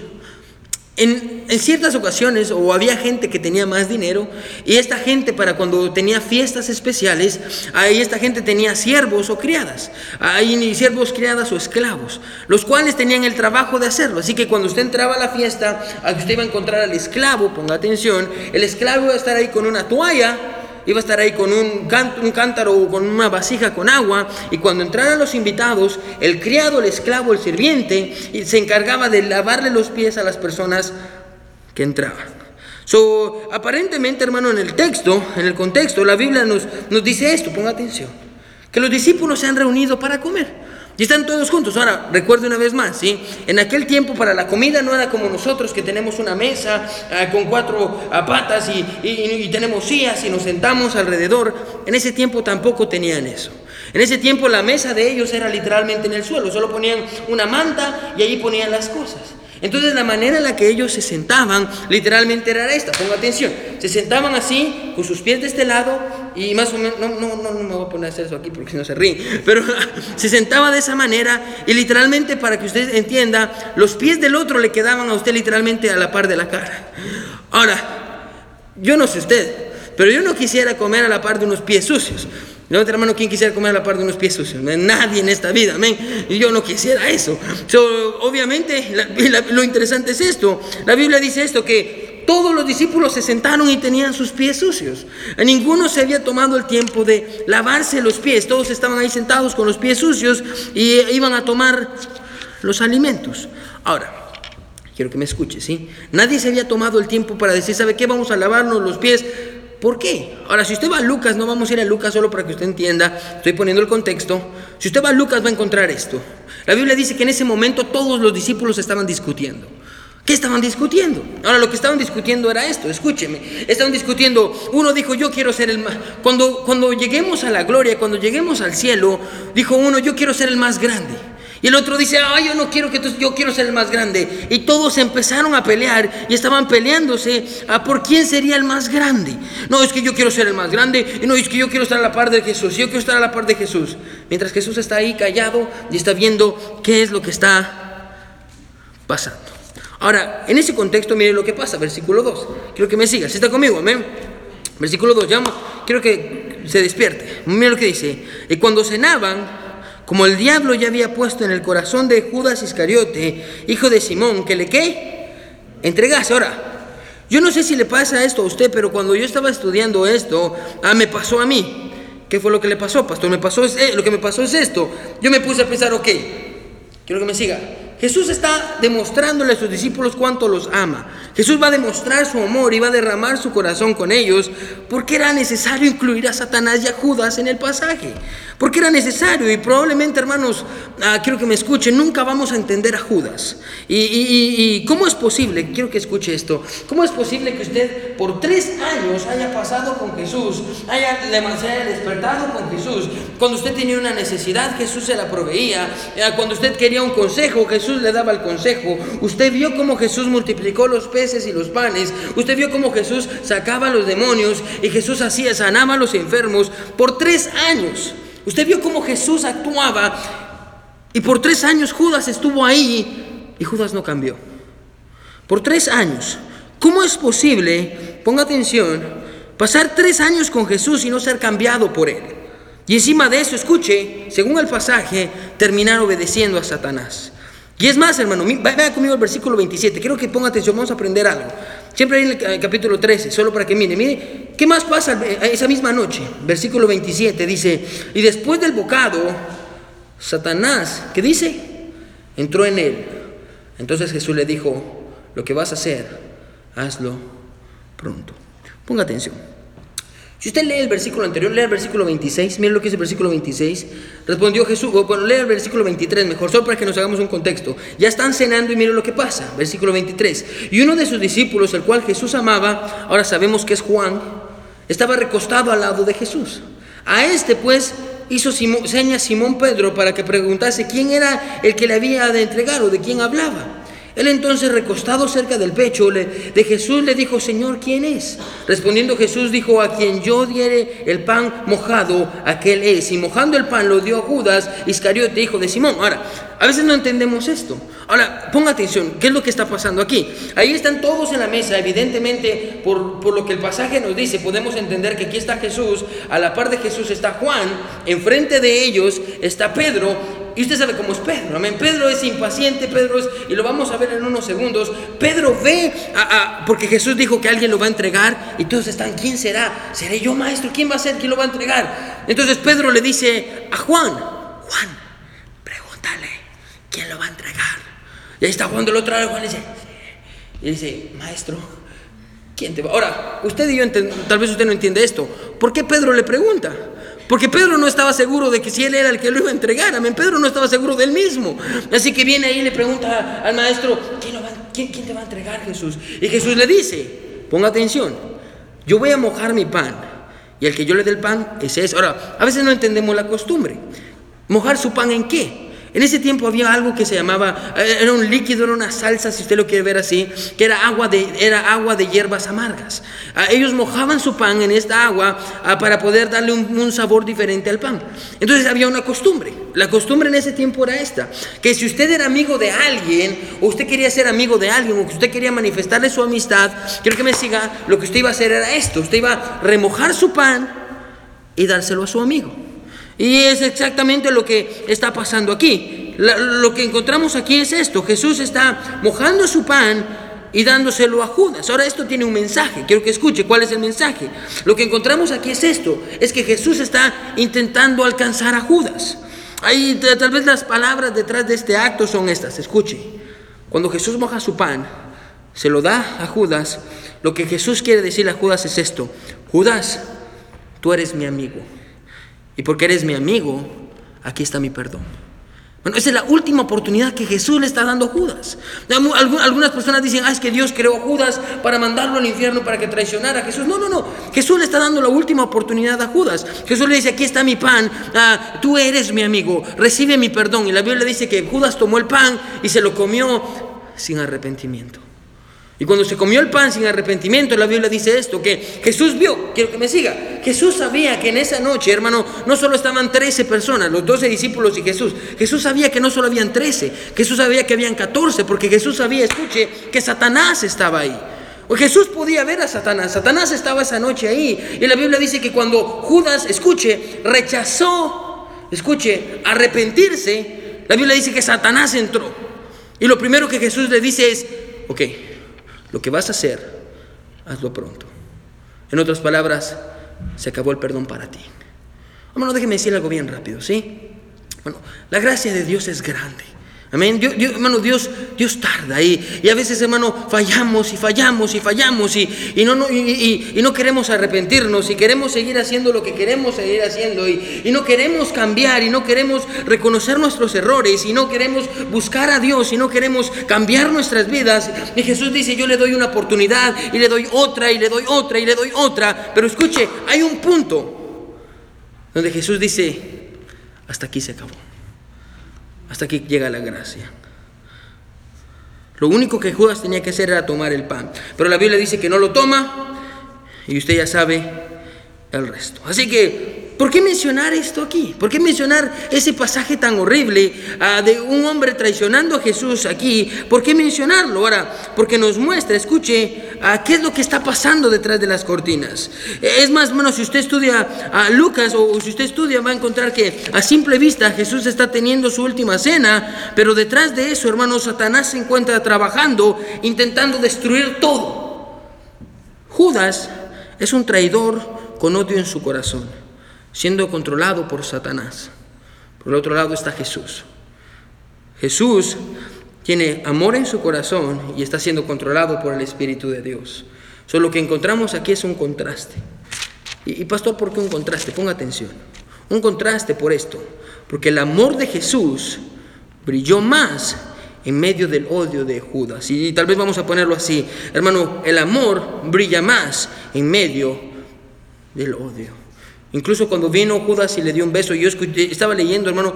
en, ciertas ocasiones, o había gente que tenía más dinero, y esta gente para cuando tenía fiestas especiales, ahí esta gente tenía siervos o criadas, ahí siervos, criadas o esclavos, los cuales tenían el trabajo de hacerlo. Así que cuando usted entraba a la fiesta, usted iba a encontrar al esclavo, ponga atención, el esclavo iba a estar ahí con una toalla, iba a estar ahí con un, cántaro o con una vasija con agua y cuando entraran los invitados, el criado, el esclavo, el sirviente, se encargaba de lavarle los pies a las personas que entraban. So, aparentemente, hermano, en el texto, en el contexto, la Biblia nos, nos dice esto, ponga atención, que los discípulos se han reunido para comer. Y están todos juntos. Ahora, recuerde una vez más, ¿sí? En aquel tiempo para la comida no era como nosotros que tenemos una mesa ah, con cuatro ah, patas y, y, tenemos sillas y nos sentamos alrededor. En ese tiempo tampoco tenían eso. En ese tiempo la mesa de ellos era literalmente en el suelo. Solo ponían una manta y allí ponían las cosas. Entonces la manera en la que ellos se sentaban literalmente era esta, ponga atención, se sentaban así, con sus pies de este lado y más o menos, no, no, no, no me voy a poner a hacer eso aquí porque no se ríe, pero se sentaba de esa manera y literalmente para que usted entienda, los pies del otro le quedaban a usted literalmente a la par de la cara. Ahora, yo no sé usted, pero yo no quisiera comer a la par de unos pies sucios. Levanta hermano, ¿quién quisiera comer a la par de unos pies sucios? Nadie en esta vida, amén. Y yo no quisiera eso. obviamente, lo interesante es esto. La Biblia dice esto, que todos los discípulos se sentaron y tenían sus pies sucios. ninguno se había tomado el tiempo de lavarse los pies. Todos estaban ahí sentados con los pies sucios y iban a tomar los alimentos. Ahora, quiero que me escuche, ¿sí? Nadie se había tomado el tiempo para decir, ¿sabe qué? Vamos a lavarnos los pies ¿Por qué? Ahora, si usted va a Lucas, no vamos a ir a Lucas solo para que usted entienda, estoy poniendo el contexto. Si usted va a Lucas va a encontrar esto. La Biblia dice que en ese momento todos los discípulos estaban discutiendo. ¿Qué estaban discutiendo? Ahora lo que estaban discutiendo era esto, escúcheme. Estaban discutiendo, uno dijo, yo quiero ser el más... Cuando, cuando lleguemos a la gloria, cuando lleguemos al cielo, dijo uno, yo quiero ser el más grande. Y el otro dice, ay, yo no quiero que tú, yo quiero ser el más grande. Y todos empezaron a pelear y estaban peleándose a por quién sería el más grande. No, es que yo quiero ser el más grande. Y no, es que yo quiero estar a la par de Jesús. Yo quiero estar a la par de Jesús. Mientras Jesús está ahí callado y está viendo qué es lo que está pasando. Ahora, en ese contexto, miren lo que pasa, versículo 2. Quiero que me sigas. ¿Está conmigo? Amén. Versículo 2, llamo. Quiero que se despierte. Miren lo que dice. Y cuando cenaban, como el diablo ya había puesto en el corazón de Judas Iscariote, hijo de Simón, que le qué? Entregase. Ahora, yo no sé si le pasa esto a usted, pero cuando yo estaba estudiando esto, ah, me pasó a mí. ¿Qué fue lo que le pasó, pastor? Me pasó, eh, lo que me pasó es esto. Yo me puse a pensar, ok, quiero que me siga. Jesús está demostrándole a sus discípulos cuánto los ama. Jesús va a demostrar su amor y va a derramar su corazón con ellos porque era necesario incluir a Satanás y a Judas en el pasaje. Porque era necesario y probablemente, hermanos, ah, quiero que me escuchen, nunca vamos a entender a Judas. Y, cómo es posible, quiero que escuche esto, cómo es posible que usted por tres años haya pasado con Jesús, haya, se haya despertado con Jesús, cuando usted tenía una necesidad, Jesús se la proveía, eh, cuando usted quería un consejo, Jesús le daba el consejo, usted vio cómo Jesús multiplicó los peces y los panes, usted vio cómo Jesús sacaba a los demonios y Jesús hacía, sanaba a los enfermos por tres años. Usted vio cómo Jesús actuaba y por tres años Judas estuvo ahí y Judas no cambió. Por tres años. ¿Cómo es posible, ponga atención, pasar tres años con Jesús y no ser cambiado por él? Y encima de eso, escuche, según el pasaje, terminar obedeciendo a Satanás. Y es más, hermano, vaya conmigo al versículo 27. Quiero que ponga atención, vamos a aprender algo. Siempre en el capítulo 13, solo para que mire. Mire, ¿qué más pasa esa misma noche? Versículo 27 dice, y después del bocado, Satanás, ¿qué dice? Entró en él. Entonces Jesús le dijo, lo que vas a hacer, hazlo pronto. Ponga atención. Si usted lee el versículo anterior, lee el versículo 26, mire lo que es el versículo 26. Respondió Jesús, bueno, lee el versículo 23 mejor, solo para que nos hagamos un contexto. Ya están cenando y mire lo que pasa. Versículo 23. Y uno de sus discípulos, el cual Jesús amaba, ahora sabemos que es Juan, estaba recostado al lado de Jesús. A este pues hizo señas Simón Pedro para que preguntase quién era el que le había de entregar o de quién hablaba. Él entonces, recostado cerca del pecho de Jesús, le dijo, Señor, ¿quién es? Respondiendo Jesús dijo, a quien yo diere el pan mojado, aquel es. Y mojando el pan lo dio a Judas Iscariote, hijo de Simón. Ahora, a veces no entendemos esto. Ahora, ponga atención, ¿qué es lo que está pasando aquí? Ahí están todos en la mesa, evidentemente, por, por lo que el pasaje nos dice, podemos entender que aquí está Jesús, a la par de Jesús está Juan, enfrente de ellos está Pedro, y usted sabe cómo es Pedro, amén. Pedro es impaciente, Pedro es, y lo vamos a ver en unos segundos. Pedro ve, a, porque Jesús dijo que alguien lo va a entregar, y todos están, ¿quién será? ¿Seré yo, maestro? ¿Quién va a ser? ¿Quién lo va a entregar? Entonces Pedro le dice a Juan, Juan, pregúntale, ¿quién lo va a entregar? Y ahí está Juan del otro lado, Juan dice, y dice, maestro, ¿quién te va? Ahora, usted y yo, tal vez usted no entiende esto. ¿Por qué Pedro le pregunta? Porque Pedro no estaba seguro de que si él era el que lo iba a entregar. Amén. Pedro no estaba seguro del mismo. Así que viene ahí y le pregunta al maestro, ¿quién, te va a entregar Jesús? Y Jesús le dice, ponga atención, yo voy a mojar mi pan. Y el que yo le dé el pan es eso. Ahora, a veces no entendemos la costumbre. ¿Mojar su pan en qué? En ese tiempo había algo que se llamaba, eh, era un líquido, era una salsa, si usted lo quiere ver así, que era agua de, era agua de hierbas amargas. Ah, ellos mojaban su pan en esta agua ah, para poder darle un, sabor diferente al pan. Entonces había una costumbre. La costumbre en ese tiempo era esta, que si usted era amigo de alguien, o usted quería ser amigo de alguien, o que usted quería manifestarle su amistad, quiero que me siga, lo que usted iba a hacer era esto, usted iba a remojar su pan y dárselo a su amigo. Y es exactamente lo que está pasando aquí. lo que encontramos aquí es esto. Jesús está mojando su pan y dándoselo a Judas. Ahora esto tiene un mensaje. Quiero que escuche cuál es el mensaje. Lo que encontramos aquí es esto. Es que Jesús está intentando alcanzar a Judas. Ahí tal vez las palabras detrás de este acto son estas. Escuche. Cuando Jesús moja su pan, se lo da a Judas. Lo que Jesús quiere decirle a Judas es esto. Judas, tú eres mi amigo. Y porque eres mi amigo, aquí está mi perdón. Bueno, esa es la última oportunidad que Jesús le está dando a Judas. Algunas personas dicen, ah, es que Dios creó a Judas para mandarlo al infierno para que traicionara a Jesús. No, no, no. Jesús le está dando la última oportunidad a Judas. Jesús le dice, aquí está mi pan, ah, tú eres mi amigo, recibe mi perdón. Y la Biblia dice que Judas tomó el pan y se lo comió sin arrepentimiento. Y cuando se comió el pan sin arrepentimiento, la Biblia dice esto, que Jesús vio, quiero que me siga, Jesús sabía que en esa noche, hermano, no solo estaban 13 personas, los 12 discípulos y Jesús, Jesús sabía que no solo habían 13, Jesús sabía que habían 14, porque Jesús sabía, escuche, que Satanás estaba ahí. O Jesús podía ver a Satanás, Satanás estaba esa noche ahí. Y la Biblia dice que cuando Judas, escuche, rechazó, escuche, arrepentirse, la Biblia dice que Satanás entró. Y lo primero que Jesús le dice es, ok, lo que vas a hacer, hazlo pronto. En otras palabras, se acabó el perdón para ti. Bueno, déjeme decir algo bien rápido, ¿sí? Bueno, la gracia de Dios es grande. Amén. Dios, hermano, Dios, Dios tarda y, y, a veces, hermano, fallamos y fallamos y fallamos y, y no, no, y, no queremos arrepentirnos y queremos seguir haciendo lo que queremos seguir haciendo y, no queremos cambiar y no queremos reconocer nuestros errores y no queremos buscar a Dios y no queremos cambiar nuestras vidas. Y Jesús dice, yo le doy una oportunidad y le doy otra y le doy otra y le doy otra. Pero escuche, hay un punto donde Jesús dice, hasta aquí se acabó. Hasta que llega la gracia. Lo único que Judas tenía que hacer era tomar el pan. Pero la Biblia dice que no lo toma y usted ya sabe el resto. Así que ¿Por qué mencionar esto aquí? ¿Por qué mencionar ese pasaje tan horrible ah, de un hombre traicionando a Jesús aquí? ¿Por qué mencionarlo? Ahora, porque nos muestra, escuche, uh, qué es lo que está pasando detrás de las cortinas. Es más, bueno, si usted estudia a Lucas o si usted estudia va a encontrar que a simple vista Jesús está teniendo su última cena, pero detrás de eso, hermano, Satanás se encuentra trabajando, intentando destruir todo. Judas es un traidor con odio en su corazón siendo controlado por Satanás. Por el otro lado está Jesús. Jesús tiene amor en su corazón y está siendo controlado por el Espíritu de Dios. Solo lo que encontramos aquí es un contraste. Y, pastor, ¿por qué un contraste? Ponga atención. Un contraste por esto. Porque el amor de Jesús brilló más en medio del odio de Judas. Y tal vez vamos a ponerlo así. Hermano, el amor brilla más en medio del odio. Incluso cuando vino Judas y le dio un beso, yo estaba leyendo, hermano,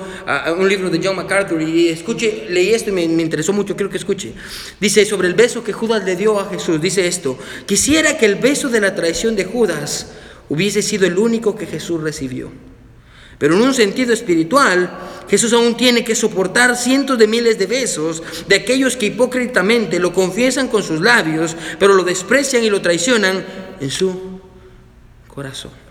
un libro de John MacArthur y escuché, leí esto y me, me, interesó mucho, quiero que escuche. Dice sobre el beso que Judas le dio a Jesús, dice esto, quisiera que el beso de la traición de Judas hubiese sido el único que Jesús recibió. Pero en un sentido espiritual, Jesús aún tiene que soportar cientos de miles de besos de aquellos que hipócritamente lo confiesan con sus labios, pero lo desprecian y lo traicionan en su corazón.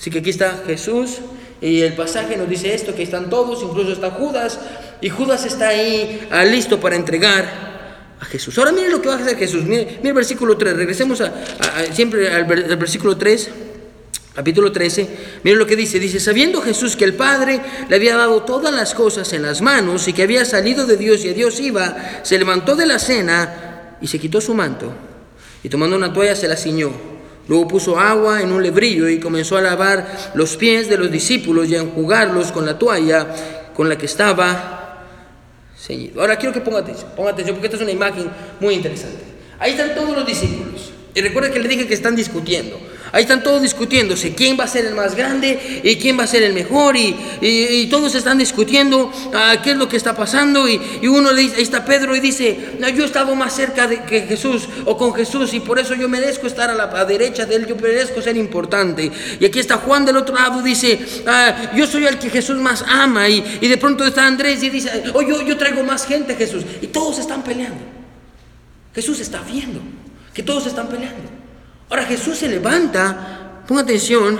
Así que aquí está Jesús y el pasaje nos dice esto, que están todos, incluso está Judas, y Judas está ahí ah, listo para entregar a Jesús. Ahora miren lo que va a hacer Jesús, miren, el versículo 3, regresemos a, siempre al, al versículo 3. Capítulo 13, miren lo que dice, dice, sabiendo Jesús que el Padre le había dado todas las cosas en las manos y que había salido de Dios y a Dios iba, se levantó de la cena y se quitó su manto y tomando una toalla se la ciñó Luego puso agua en un lebrillo y comenzó a lavar los pies de los discípulos y a enjugarlos con la toalla con la que estaba ceñido. Ahora quiero que ponga atención, ponga atención porque esta es una imagen muy interesante. Ahí están todos los discípulos. Y recuerda que le dije que están discutiendo. Ahí están todos discutiéndose quién va a ser el más grande y quién va a ser el mejor y, todos están discutiendo ah, qué es lo que está pasando y, uno le dice, ahí está Pedro y dice, no, yo he estado más cerca de que Jesús o con Jesús y por eso yo merezco estar a la derecha de él, yo merezco ser importante. Y aquí está Juan del otro lado, dice, ah, yo soy el que Jesús más ama y, de pronto está Andrés y dice, oh, yo, yo traigo más gente Jesús y todos están peleando. Jesús está viendo que todos están peleando. Ahora Jesús se levanta, ponga atención,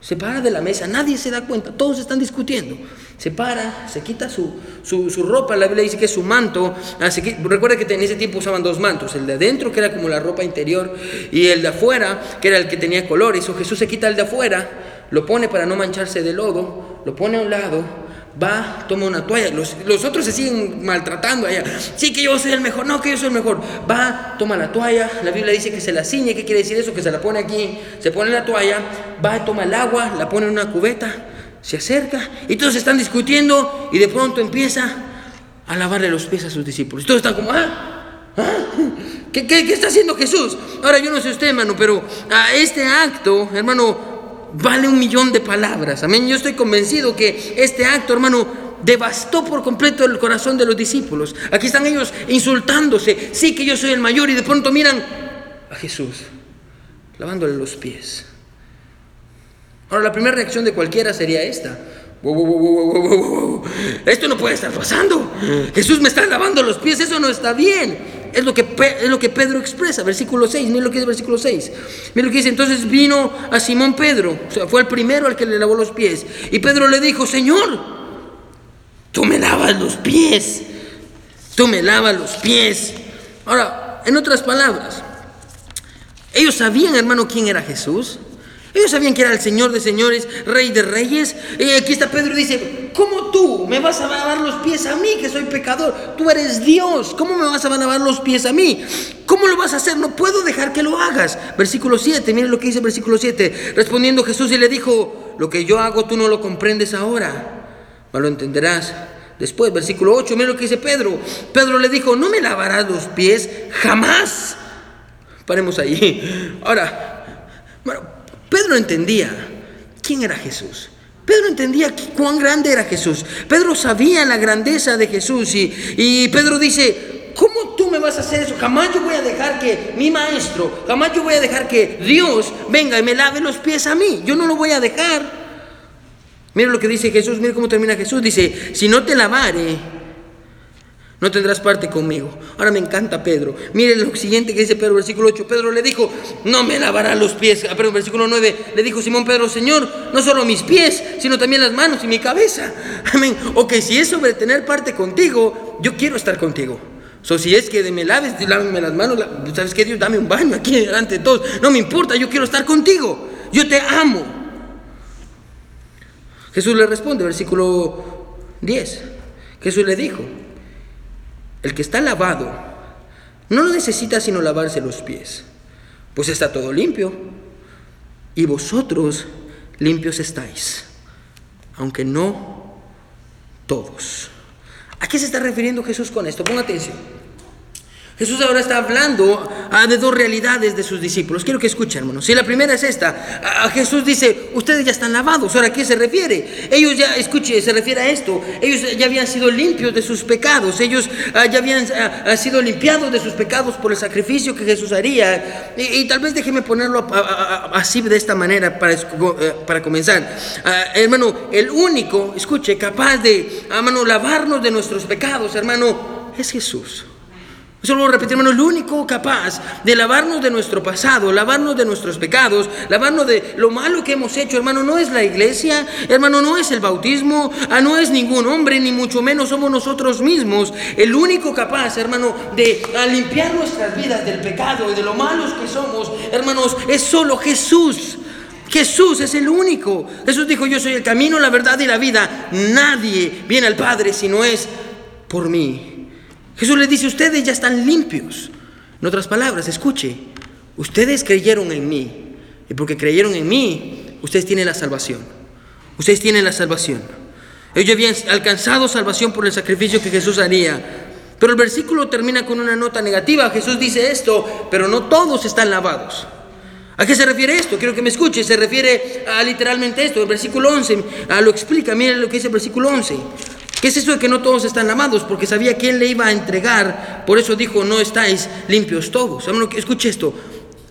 se para de la mesa, nadie se da cuenta, todos están discutiendo. Se para, se quita su, su, ropa, la Biblia dice que es su manto. Ah, recuerda que en ese tiempo usaban dos mantos, el de adentro que era como la ropa interior y el de afuera que era el que tenía colores. O Jesús se quita el de afuera, lo pone para no mancharse de lodo, lo pone a un lado va, toma una toalla. Los, otros se siguen maltratando allá. Sí, que yo soy el mejor. No, que yo soy el mejor. Va, toma la toalla. La Biblia dice que se la ciñe. ¿Qué quiere decir eso? Que se la pone aquí. Se pone la toalla. Va, toma el agua. La pone en una cubeta. Se acerca. Y todos están discutiendo. Y de pronto empieza a lavarle los pies a sus discípulos. Todos están como, ¿ah? ¿Ah? ¿Qué, qué, está haciendo Jesús? Ahora yo no sé usted, hermano, pero a este acto, hermano, vale un millón de palabras. Amén. Yo estoy convencido que este acto, hermano, devastó por completo el corazón de los discípulos. Aquí están ellos insultándose. Sí que yo soy el mayor y de pronto miran a Jesús lavándole los pies. Ahora la primera reacción de cualquiera sería esta. Esto no puede estar pasando. Jesús me está lavando los pies, eso no está bien. Es lo que, es lo que Pedro expresa, versículo 6. Miren lo que dice versículo 6. Miren lo que dice. Entonces vino a Simón Pedro, o sea, fue el primero al que le lavó los pies. Y Pedro le dijo, Señor, tú me lavas los pies. Tú me lavas los pies. Ahora, en otras palabras, ellos sabían, hermano, quién era Jesús. Ellos sabían que era el Señor de señores, Rey de reyes. Y aquí está Pedro y dice, ¿cómo tú me vas a lavar los pies a mí, que soy pecador? Tú eres Dios, ¿cómo me vas a lavar los pies a mí? ¿Cómo lo vas a hacer? No puedo dejar que lo hagas. Versículo 7, miren lo que dice versículo 7. Respondiendo Jesús y le dijo, lo que yo hago tú no lo comprendes ahora, pero lo entenderás. Después, versículo 8, miren lo que dice Pedro. Pedro le dijo, no me lavarás los pies jamás. Paremos ahí. Ahora, Pedro entendía quién era Jesús. Pedro entendía cuán grande era Jesús. Pedro sabía la grandeza de Jesús y, Pedro dice, ¿cómo tú me vas a hacer eso? Jamás yo voy a dejar que mi maestro, jamás yo voy a dejar que Dios venga y me lave los pies a mí. Yo no lo voy a dejar. Mira lo que dice Jesús, mira cómo termina Jesús. Dice, si no te lavare, no tendrás parte conmigo. Ahora me encanta Pedro. Mire lo siguiente que dice Pedro, versículo 8. Pedro le dijo, no me lavará los pies. Ah, pero versículo 9 le dijo Simón Pedro, Señor, no solo mis pies, sino también las manos y mi cabeza. Amén. Ok, si es sobre tener parte contigo, yo quiero estar contigo. So, si es que me laves, lávame las manos, ¿sabes qué? Dios, dame un baño aquí delante de todos. No me importa, yo quiero estar contigo. Yo te amo. Jesús le responde, versículo 10. Jesús le dijo, el que está lavado no necesita sino lavarse los pies, pues está todo limpio. Y vosotros limpios estáis, aunque no todos. ¿A qué se está refiriendo Jesús con esto? Ponga atención. Jesús ahora está hablando ah, de dos realidades de sus discípulos. Quiero que escuchen, hermanos. Si la primera es esta, ah, Jesús dice, ustedes ya están lavados. Ahora, ¿a qué se refiere? Ellos ya, escuche, se refiere a esto. Ellos ya habían sido limpios de sus pecados. Ellos ah, ya habían sido limpiados de sus pecados por el sacrificio que Jesús haría. Y, tal vez déjeme ponerlo así de esta manera para, eh, para comenzar. hermano, el único, escuche, capaz de, hermano, lavarnos de nuestros pecados, hermano, es Jesús. Eso lo repetir, hermano, el único capaz de lavarnos de nuestro pasado, lavarnos de nuestros pecados, lavarnos de lo malo que hemos hecho, hermano, no es la iglesia, hermano, no es el bautismo, ah, no es ningún hombre, ni mucho menos somos nosotros mismos. El único capaz, hermano, de limpiar nuestras vidas del pecado y de lo malos que somos, hermanos, es solo Jesús. Jesús es el único. Jesús dijo, yo soy el camino, la verdad y la vida. Nadie viene al Padre si no es por mí. Jesús les dice, ustedes ya están limpios. En otras palabras, escuche, ustedes creyeron en mí. Y porque creyeron en mí, ustedes tienen la salvación. Ustedes tienen la salvación. Ellos habían alcanzado salvación por el sacrificio que Jesús haría. Pero el versículo termina con una nota negativa. Jesús dice esto, pero no todos están lavados. ¿A qué se refiere esto? Quiero que me escuche. Se refiere a literalmente esto. El versículo 11 lo explica. Miren lo que dice el versículo 11. ¿Qué es eso de que no todos están lavados? Porque sabía quién le iba a entregar, por eso dijo, no estáis limpios todos. Escuche esto,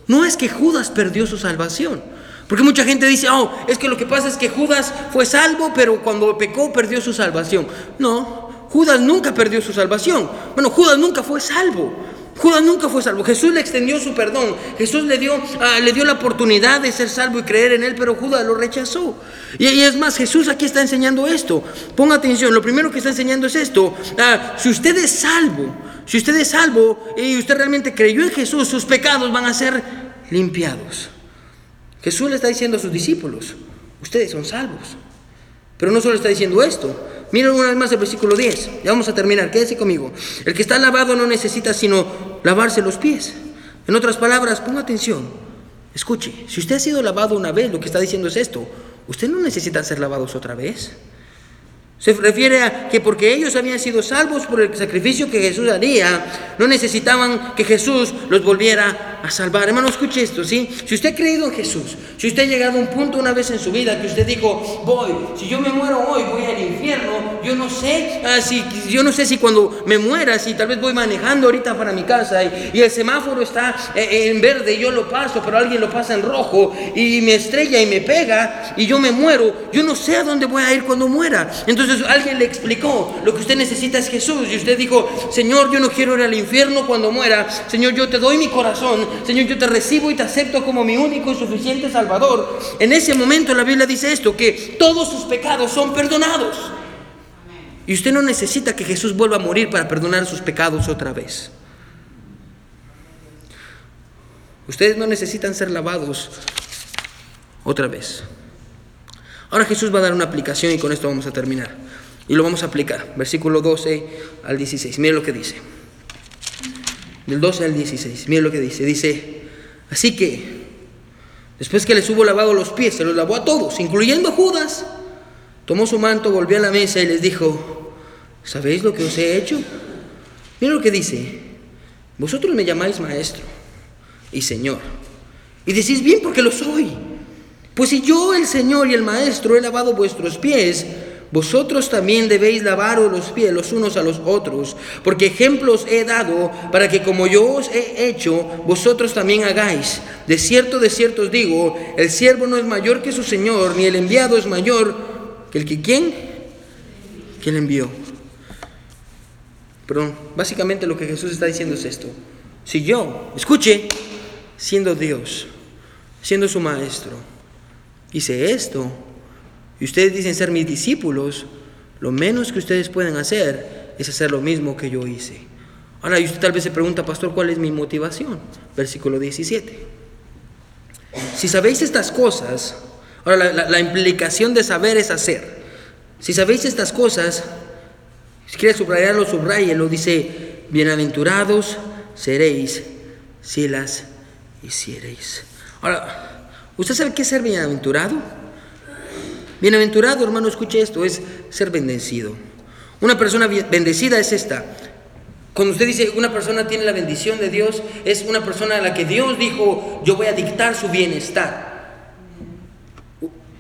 no es que Judas perdió su salvación. Porque mucha gente dice, oh, es que lo que pasa es que Judas fue salvo, pero cuando pecó perdió su salvación. No, Judas nunca perdió su salvación. Bueno, Judas nunca fue salvo. Judas nunca fue salvo. Jesús le extendió su perdón. Jesús le dio, ah, le dio la oportunidad de ser salvo y creer en él, pero Judas lo rechazó. Y, es más, Jesús aquí está enseñando esto. Ponga atención, lo primero que está enseñando es esto. Ah, si usted es salvo, si usted es salvo y usted realmente creyó en Jesús, sus pecados van a ser limpiados. Jesús le está diciendo a sus discípulos, ustedes son salvos. Pero no solo está diciendo esto, Miren una vez más el versículo 10. Ya vamos a terminar. Quédese conmigo. El que está lavado no necesita sino lavarse los pies. En otras palabras, ponga atención. Escuche, si usted ha sido lavado una vez, lo que está diciendo es esto. Usted no necesita ser lavados otra vez. Se refiere a que porque ellos habían sido salvos por el sacrificio que Jesús haría, no necesitaban que Jesús los volviera a salvar. Hermano, escuche esto, ¿sí? Si usted ha creído en Jesús, si usted ha llegado a un punto una vez en su vida que usted dijo, voy, si yo me muero hoy, voy al infierno, yo no sé, ah, si, yo no sé si cuando me muera, si tal vez voy manejando ahorita para mi casa y, el semáforo está eh, en verde y yo lo paso, pero alguien lo pasa en rojo y me estrella y me pega y yo me muero, yo no sé a dónde voy a ir cuando muera. Entonces, entonces alguien le explicó, lo que usted necesita es Jesús. Y usted dijo, Señor, yo no quiero ir al infierno cuando muera. Señor, yo te doy mi corazón. Señor, yo te recibo y te acepto como mi único y suficiente Salvador. En ese momento la Biblia dice esto, que todos sus pecados son perdonados. Y usted no necesita que Jesús vuelva a morir para perdonar sus pecados otra vez. Ustedes no necesitan ser lavados otra vez. Ahora Jesús va a dar una aplicación y con esto vamos a terminar. Y lo vamos a aplicar. Versículo 12 al 16. Mire lo que dice. Del 12 al 16. Mire lo que dice. Dice, así que, después que les hubo lavado los pies, se los lavó a todos, incluyendo a Judas. Tomó su manto, volvió a la mesa y les dijo, ¿sabéis lo que os he hecho? Mire lo que dice. Vosotros me llamáis maestro y señor. Y decís bien porque lo soy. Pues si yo, el Señor y el Maestro, he lavado vuestros pies, vosotros también debéis lavaros los pies los unos a los otros, porque ejemplos he dado para que como yo os he hecho, vosotros también hagáis. De cierto, de cierto os digo, el siervo no es mayor que su Señor, ni el enviado es mayor que el que quién, que el envió. Pero básicamente lo que Jesús está diciendo es esto. Si yo, escuche, siendo Dios, siendo su maestro, hice esto, y ustedes dicen ser mis discípulos, lo menos que ustedes pueden hacer es hacer lo mismo que yo hice. Ahora, y usted tal vez se pregunta, pastor, ¿cuál es mi motivación? Versículo 17. Si sabéis estas cosas, ahora la, implicación de saber es hacer. Si sabéis estas cosas, si quiere subrayarlo, lo dice, bienaventurados seréis si las hiciereis. Ahora, ¿Usted sabe qué es ser bienaventurado? Bienaventurado, hermano, escuche esto, es ser bendecido. Una persona bendecida es esta. Cuando usted dice una persona tiene la bendición de Dios, es una persona a la que Dios dijo, yo voy a dictar su bienestar.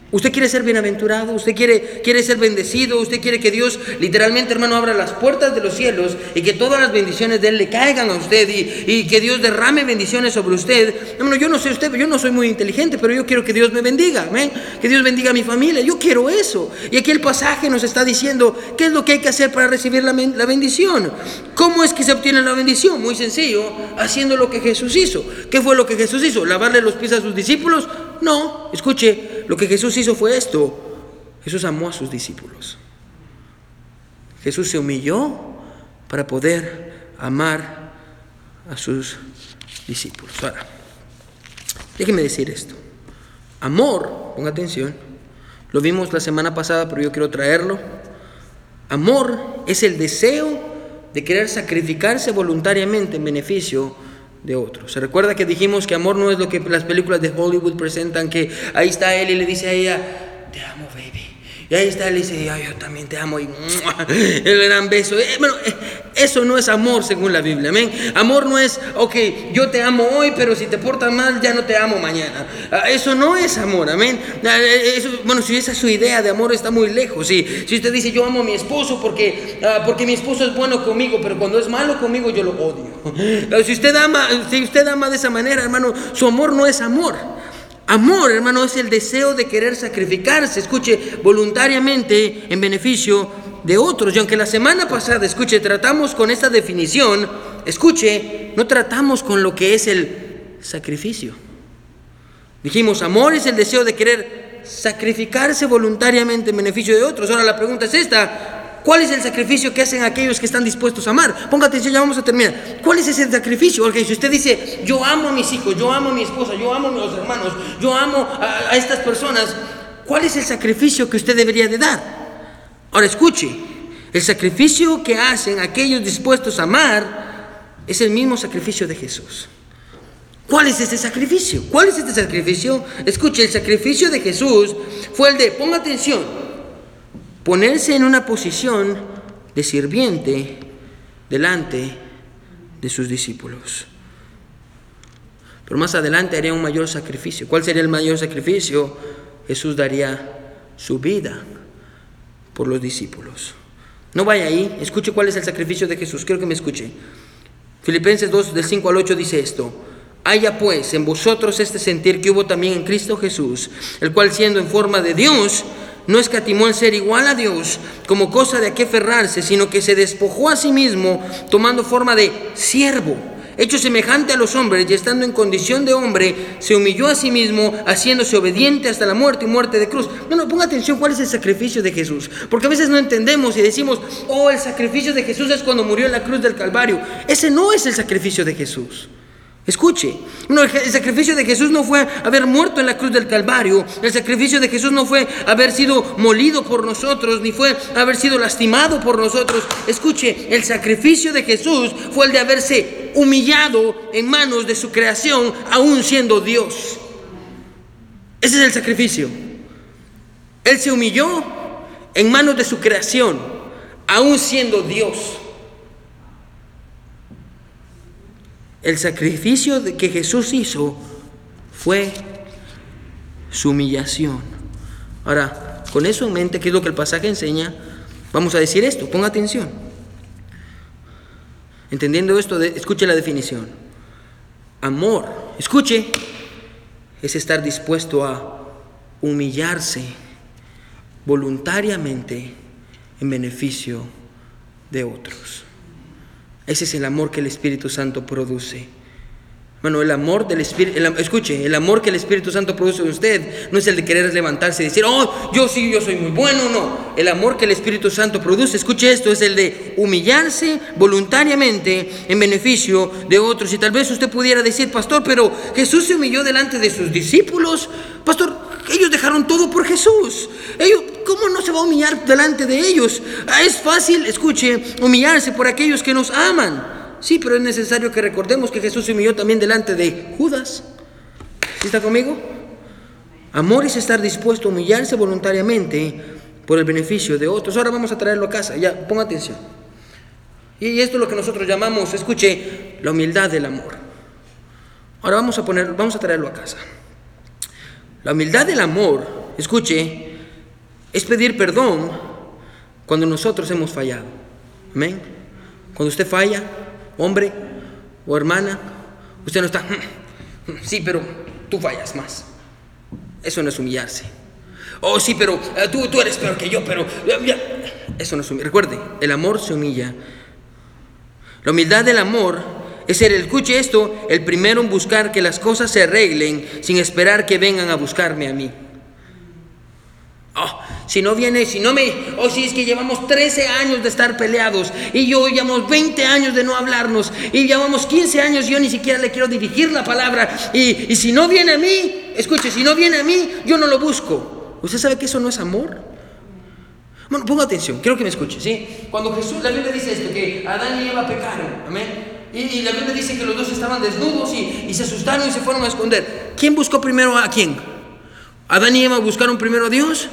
Usted quiere ser bienaventurado, usted quiere, quiere ser bendecido, usted quiere que Dios literalmente, hermano, abra las puertas de los cielos y que todas las bendiciones de Él le caigan a usted y, que Dios derrame bendiciones sobre usted. Hermano, yo no sé usted, yo no soy muy inteligente, pero yo quiero que Dios me bendiga, amén. Que Dios bendiga a mi familia, yo quiero eso. Y aquí el pasaje nos está diciendo qué es lo que hay que hacer para recibir la, la bendición. ¿Cómo es que se obtiene la bendición? Muy sencillo, haciendo lo que Jesús hizo. ¿Qué fue lo que Jesús hizo? ¿Lavarle los pies a sus discípulos? No, escuche, lo que Jesús hizo fue esto. Jesús amó a sus discípulos. Jesús se humilló para poder amar a sus discípulos. Ahora, déjeme decir esto. Amor, ponga atención, lo vimos la semana pasada, pero yo quiero traerlo. Amor es el deseo de querer sacrificarse voluntariamente en beneficio de otros. ¿Se recuerda que dijimos que amor no es lo que las películas de Hollywood presentan, que ahí está él y le dice a ella, te amo, baby. Y ahí está él dice, yo también te amo. Y el gran beso. Eh, bueno, eh, eso no es amor según la Biblia. Amén. Amor no es, ok, yo te amo hoy, pero si te portas mal, ya no te amo mañana. Ah, eso no es amor. Amén. Ah, eh, bueno, si esa es su idea de amor, está muy lejos. Si, si usted dice, yo amo a mi esposo porque, ah, porque mi esposo es bueno conmigo, pero cuando es malo conmigo, yo lo odio. Si usted ama, si usted ama de esa manera, hermano, su amor no es amor. Amor, hermano, es el deseo de querer sacrificarse, escuche, voluntariamente en beneficio de otros. Y aunque la semana pasada, escuche, tratamos con esta definición, escuche, no tratamos con lo que es el sacrificio. Dijimos, amor es el deseo de querer sacrificarse voluntariamente en beneficio de otros. Ahora la pregunta es esta, ¿Cuál es el sacrificio que hacen aquellos que están dispuestos a amar? Ponga atención, ya vamos a terminar. ¿Cuál es ese sacrificio? Porque si usted dice, yo amo a mis hijos, yo amo a mi esposa, yo amo a mis hermanos, yo amo a, a estas personas, ¿cuál es el sacrificio que usted debería de dar? Ahora escuche, el sacrificio que hacen aquellos dispuestos a amar es el mismo sacrificio de Jesús. ¿Cuál es este sacrificio? ¿Cuál es este sacrificio? Escuche, el sacrificio de Jesús fue el de, ponga atención, ponerse en una posición de sirviente delante de sus discípulos. Pero más adelante haría un mayor sacrificio. ¿Cuál sería el mayor sacrificio? Jesús daría su vida por los discípulos. No vaya ahí, escuche cuál es el sacrificio de Jesús. Quiero que me escuche. Filipenses 2, del 5 al 8 dice esto. Haya pues en vosotros este sentir que hubo también en Cristo Jesús, el cual siendo en forma de Dios, no escatimó en ser igual a Dios como cosa de a qué aferrarse, sino que se despojó a sí mismo tomando forma de siervo, hecho semejante a los hombres y estando en condición de hombre, se humilló a sí mismo, haciéndose obediente hasta la muerte y muerte de cruz. No, no, ponga atención cuál es el sacrificio de Jesús, porque a veces no entendemos y decimos, oh, el sacrificio de Jesús es cuando murió en la cruz del Calvario. Ese no es el sacrificio de Jesús. Escuche, el sacrificio de Jesús no fue haber muerto en la cruz del Calvario, el sacrificio de Jesús no fue haber sido molido por nosotros, ni fue haber sido lastimado por nosotros. Escuche, el sacrificio de Jesús fue el de haberse humillado en manos de su creación, aún siendo Dios. Ese es el sacrificio. Él se humilló en manos de su creación, aún siendo Dios. El sacrificio que Jesús hizo fue su humillación. Ahora, con eso en mente, que es lo que el pasaje enseña, vamos a decir esto, ponga atención. Entendiendo esto, escuche la definición. Amor, escuche, es estar dispuesto a humillarse voluntariamente en beneficio de otros. Ese es el amor que el Espíritu Santo produce. Bueno, el amor del Espíritu, escuche, el amor que el Espíritu Santo produce en usted no es el de querer levantarse y decir, oh, yo sí, yo soy muy bueno, no. El amor que el Espíritu Santo produce, escuche esto, es el de humillarse voluntariamente en beneficio de otros. Y tal vez usted pudiera decir, pastor, pero Jesús se humilló delante de sus discípulos. Pastor, ellos dejaron todo por Jesús. Ellos, ¿Cómo no se va a humillar delante de ellos? Ah, es fácil, escuche, humillarse por aquellos que nos aman. Sí, pero es necesario que recordemos que Jesús se humilló también delante de Judas. ¿Sí está conmigo? Amor es estar dispuesto a humillarse voluntariamente por el beneficio de otros. Ahora vamos a traerlo a casa. Ya, ponga atención. Y esto es lo que nosotros llamamos, escuche, la humildad del amor. Ahora vamos a poner, vamos a traerlo a casa. La humildad del amor, escuche, es pedir perdón cuando nosotros hemos fallado. Amén. Cuando usted falla, hombre o hermana, usted no está, sí, pero tú fallas más. Eso no es humillarse. Oh, sí, pero eh, tú, tú eres peor que yo, pero... Eso no es humillarse. Recuerde, el amor se humilla. La humildad del amor es ser, escuche esto, el primero en buscar que las cosas se arreglen sin esperar que vengan a buscarme a mí. Oh, si no viene, si no me, oh, si es que llevamos 13 años de estar peleados y yo llevamos 20 años de no hablarnos y llevamos 15 años, yo ni siquiera le quiero dirigir la palabra y, y si no viene a mí, escuche, si no viene a mí, yo no lo busco. ¿Usted sabe que eso no es amor? Bueno, ponga atención, quiero que me escuche, ¿sí? Cuando Jesús, la Biblia dice esto, que Adán y Eva pecaron, amén. Y, la Biblia dice que los dos estaban desnudos y, y se asustaron y se fueron a esconder. ¿Quién buscó primero a quién? ¿Adán y Eva buscaron primero a Dios?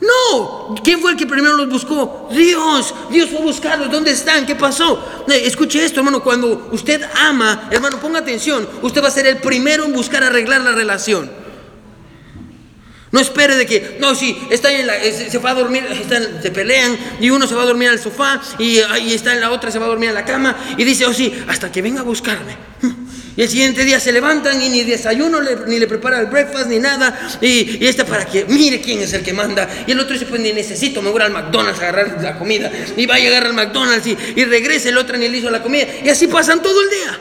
No, ¿quién fue el que primero los buscó? Dios, Dios fue a buscarlos, ¿dónde están? ¿Qué pasó? Eh, escuche esto, hermano, cuando usted ama, hermano, ponga atención, usted va a ser el primero en buscar arreglar la relación. No espere de que, no, si está en la, se va a dormir, se pelean y uno se va a dormir al sofá y, ahí está en la otra se va a dormir en la cama y dice, oh sí, hasta que venga a buscarme. Y el siguiente día se levantan y ni desayuno, ni le prepara el breakfast, ni nada. Y, y este para que mire quién es el que manda. Y el otro dice, pues ni necesito, me voy al McDonald's a agarrar la comida. Y va a llegar al McDonald's y, y regresa el otro ni le hizo la comida. Y así pasan todo el día.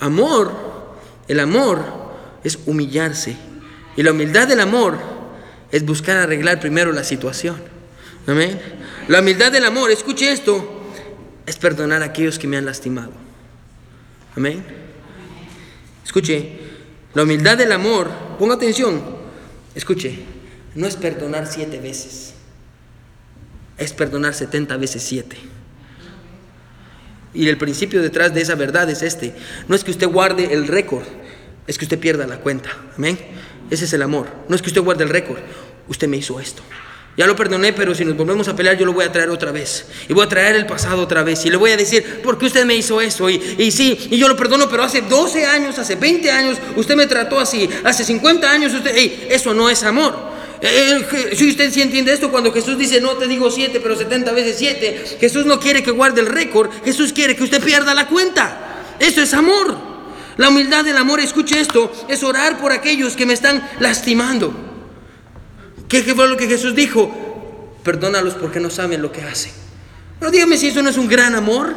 Amor, el amor es humillarse. Y la humildad del amor es buscar arreglar primero la situación. Amén. La humildad del amor, escuche esto, es perdonar a aquellos que me han lastimado. Amén. Escuche, la humildad del amor, ponga atención, escuche, no es perdonar siete veces, es perdonar setenta veces siete. Y el principio detrás de esa verdad es este, no es que usted guarde el récord, es que usted pierda la cuenta. Amén. Ese es el amor. No es que usted guarde el récord, usted me hizo esto. Ya lo perdoné, pero si nos volvemos a pelear, yo lo voy a traer otra vez. Y voy a traer el pasado otra vez. Y le voy a decir, ¿por qué usted me hizo eso? Y, y sí, y yo lo perdono, pero hace 12 años, hace 20 años, usted me trató así. Hace 50 años, usted, eso no es amor. Si usted sí entiende esto, cuando Jesús dice, no te digo 7, pero 70 veces 7, Jesús no quiere que guarde el récord, Jesús quiere que usted pierda la cuenta. Eso es amor. La humildad del amor, escuche esto, es orar por aquellos que me están lastimando. ¿Qué fue lo que Jesús dijo? Perdónalos porque no saben lo que hacen. Pero dígame si eso no es un gran amor.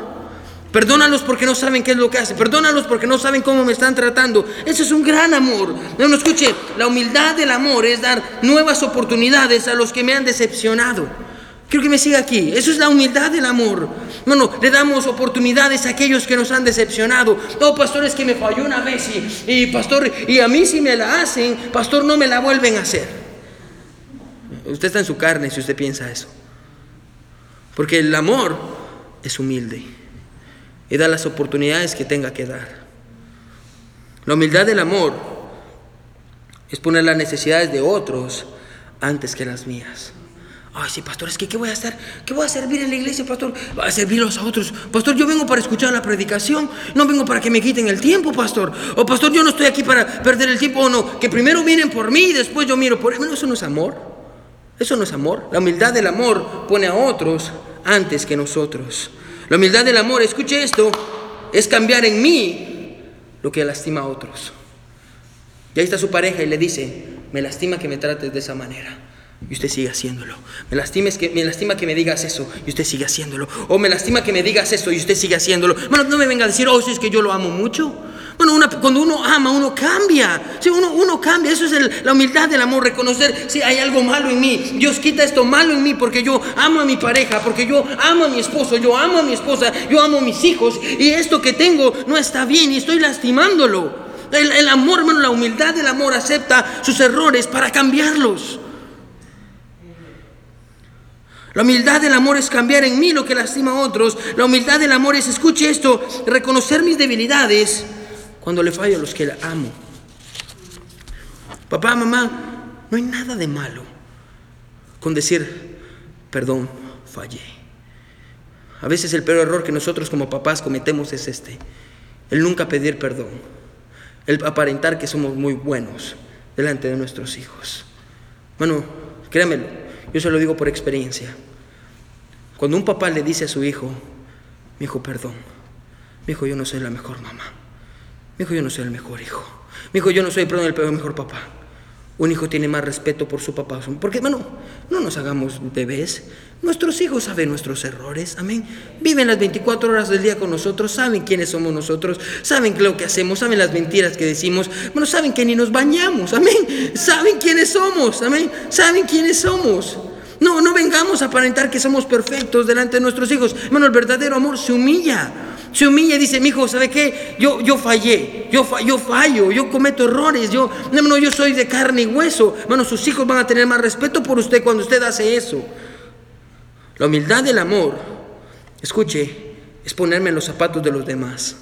Perdónalos porque no saben qué es lo que hacen. Perdónalos porque no saben cómo me están tratando. Eso es un gran amor. No, no escuche, la humildad del amor es dar nuevas oportunidades a los que me han decepcionado. Quiero que me siga aquí. Eso es la humildad del amor. No, no, le damos oportunidades a aquellos que nos han decepcionado. No, pastor, es que me falló una vez y, y pastor, y a mí si me la hacen, pastor, no me la vuelven a hacer. Usted está en su carne si usted piensa eso. Porque el amor es humilde y da las oportunidades que tenga que dar. La humildad del amor es poner las necesidades de otros antes que las mías. Ay, sí, pastor, es que ¿qué voy a hacer? ¿Qué voy a servir en la iglesia, pastor? a servirlos a otros. Pastor, yo vengo para escuchar la predicación, no vengo para que me quiten el tiempo, pastor. O pastor, yo no estoy aquí para perder el tiempo o no. Que primero vienen por mí y después yo miro por Bueno, eso no es amor. Eso no es amor. La humildad del amor pone a otros antes que nosotros. La humildad del amor, escuche esto, es cambiar en mí lo que lastima a otros. Y ahí está su pareja y le dice, me lastima que me trates de esa manera. Y usted sigue haciéndolo. Me lastima, que, me lastima que me digas eso y usted sigue haciéndolo. O me lastima que me digas eso y usted sigue haciéndolo. Bueno, no me venga a decir, oh, si es que yo lo amo mucho. Bueno, cuando uno ama, uno cambia. Sí, uno, uno cambia. Eso es la humildad del amor. Reconocer si hay algo malo en mí. Dios quita esto malo en mí porque yo amo a mi pareja, porque yo amo a mi esposo, yo amo a mi esposa, yo amo a mis hijos. Y esto que tengo no está bien y estoy lastimándolo. El, el amor, hermano, la humildad del amor acepta sus errores para cambiarlos. La humildad del amor es cambiar en mí lo que lastima a otros. La humildad del amor es, escuche esto, reconocer mis debilidades cuando le fallo a los que amo. Papá, mamá, no hay nada de malo con decir, perdón, fallé. A veces el peor error que nosotros como papás cometemos es este, el nunca pedir perdón, el aparentar que somos muy buenos delante de nuestros hijos. Bueno, créamelo, yo se lo digo por experiencia. Cuando un papá le dice a su hijo, mi hijo, perdón, mi hijo, yo no soy la mejor mamá, mi hijo, yo no soy el mejor hijo, mi hijo, yo no soy, perdón, el mejor papá. Un hijo tiene más respeto por su papá. Porque, hermano, no nos hagamos bebés. Nuestros hijos saben nuestros errores, amén. Viven las 24 horas del día con nosotros, saben quiénes somos nosotros, saben lo que hacemos, saben las mentiras que decimos, bueno, saben que ni nos bañamos, amén. Saben quiénes somos, amén. Saben quiénes somos. No, no vengamos a aparentar que somos perfectos delante de nuestros hijos. Hermano, el verdadero amor se humilla se humilla y dice, mi hijo, ¿sabe qué? Yo, yo fallé, yo, yo fallo, yo cometo errores, yo, yo soy de carne y hueso. Bueno, sus hijos van a tener más respeto por usted cuando usted hace eso. La humildad del amor, escuche, es ponerme en los zapatos de los demás.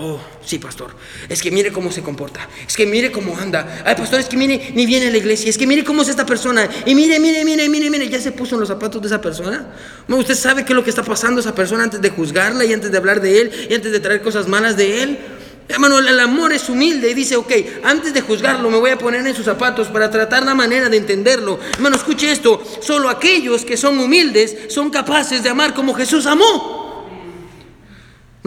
Oh, sí, pastor. Es que mire cómo se comporta. Es que mire cómo anda. Ay, pastor, es que mire, ni viene a la iglesia. Es que mire cómo es esta persona. Y mire, mire, mire, mire, mire. ¿Ya se puso en los zapatos de esa persona? ¿Usted sabe qué es lo que está pasando esa persona antes de juzgarla y antes de hablar de él y antes de traer cosas malas de él? Hermano, el amor es humilde y dice, ok, antes de juzgarlo me voy a poner en sus zapatos para tratar la manera de entenderlo. Hermano, escuche esto, solo aquellos que son humildes son capaces de amar como Jesús amó.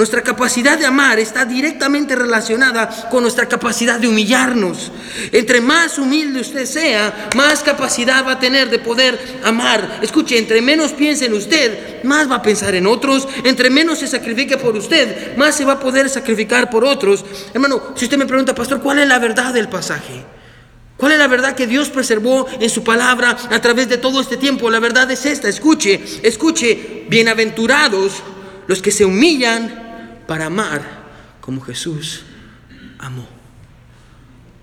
Nuestra capacidad de amar está directamente relacionada con nuestra capacidad de humillarnos. Entre más humilde usted sea, más capacidad va a tener de poder amar. Escuche, entre menos piense en usted, más va a pensar en otros. Entre menos se sacrifique por usted, más se va a poder sacrificar por otros. Hermano, si usted me pregunta, pastor, ¿cuál es la verdad del pasaje? ¿Cuál es la verdad que Dios preservó en su palabra a través de todo este tiempo? La verdad es esta, escuche, escuche, bienaventurados los que se humillan para amar como Jesús amó.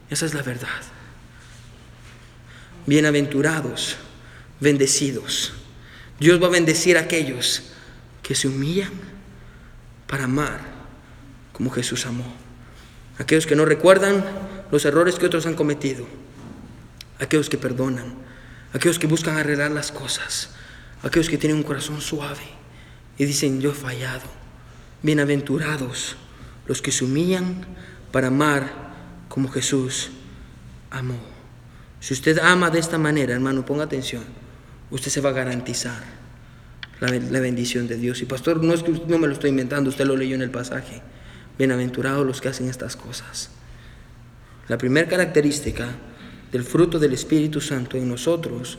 Esa es la verdad. Bienaventurados, bendecidos. Dios va a bendecir a aquellos que se humillan para amar como Jesús amó. Aquellos que no recuerdan los errores que otros han cometido. Aquellos que perdonan. Aquellos que buscan arreglar las cosas. Aquellos que tienen un corazón suave y dicen, yo he fallado. Bienaventurados los que se humillan para amar como Jesús amó. Si usted ama de esta manera, hermano, ponga atención, usted se va a garantizar la, bendición de Dios. Y pastor, no es que no me lo estoy inventando, usted lo leyó en el pasaje. Bienaventurados los que hacen estas cosas. La primera característica del fruto del Espíritu Santo en nosotros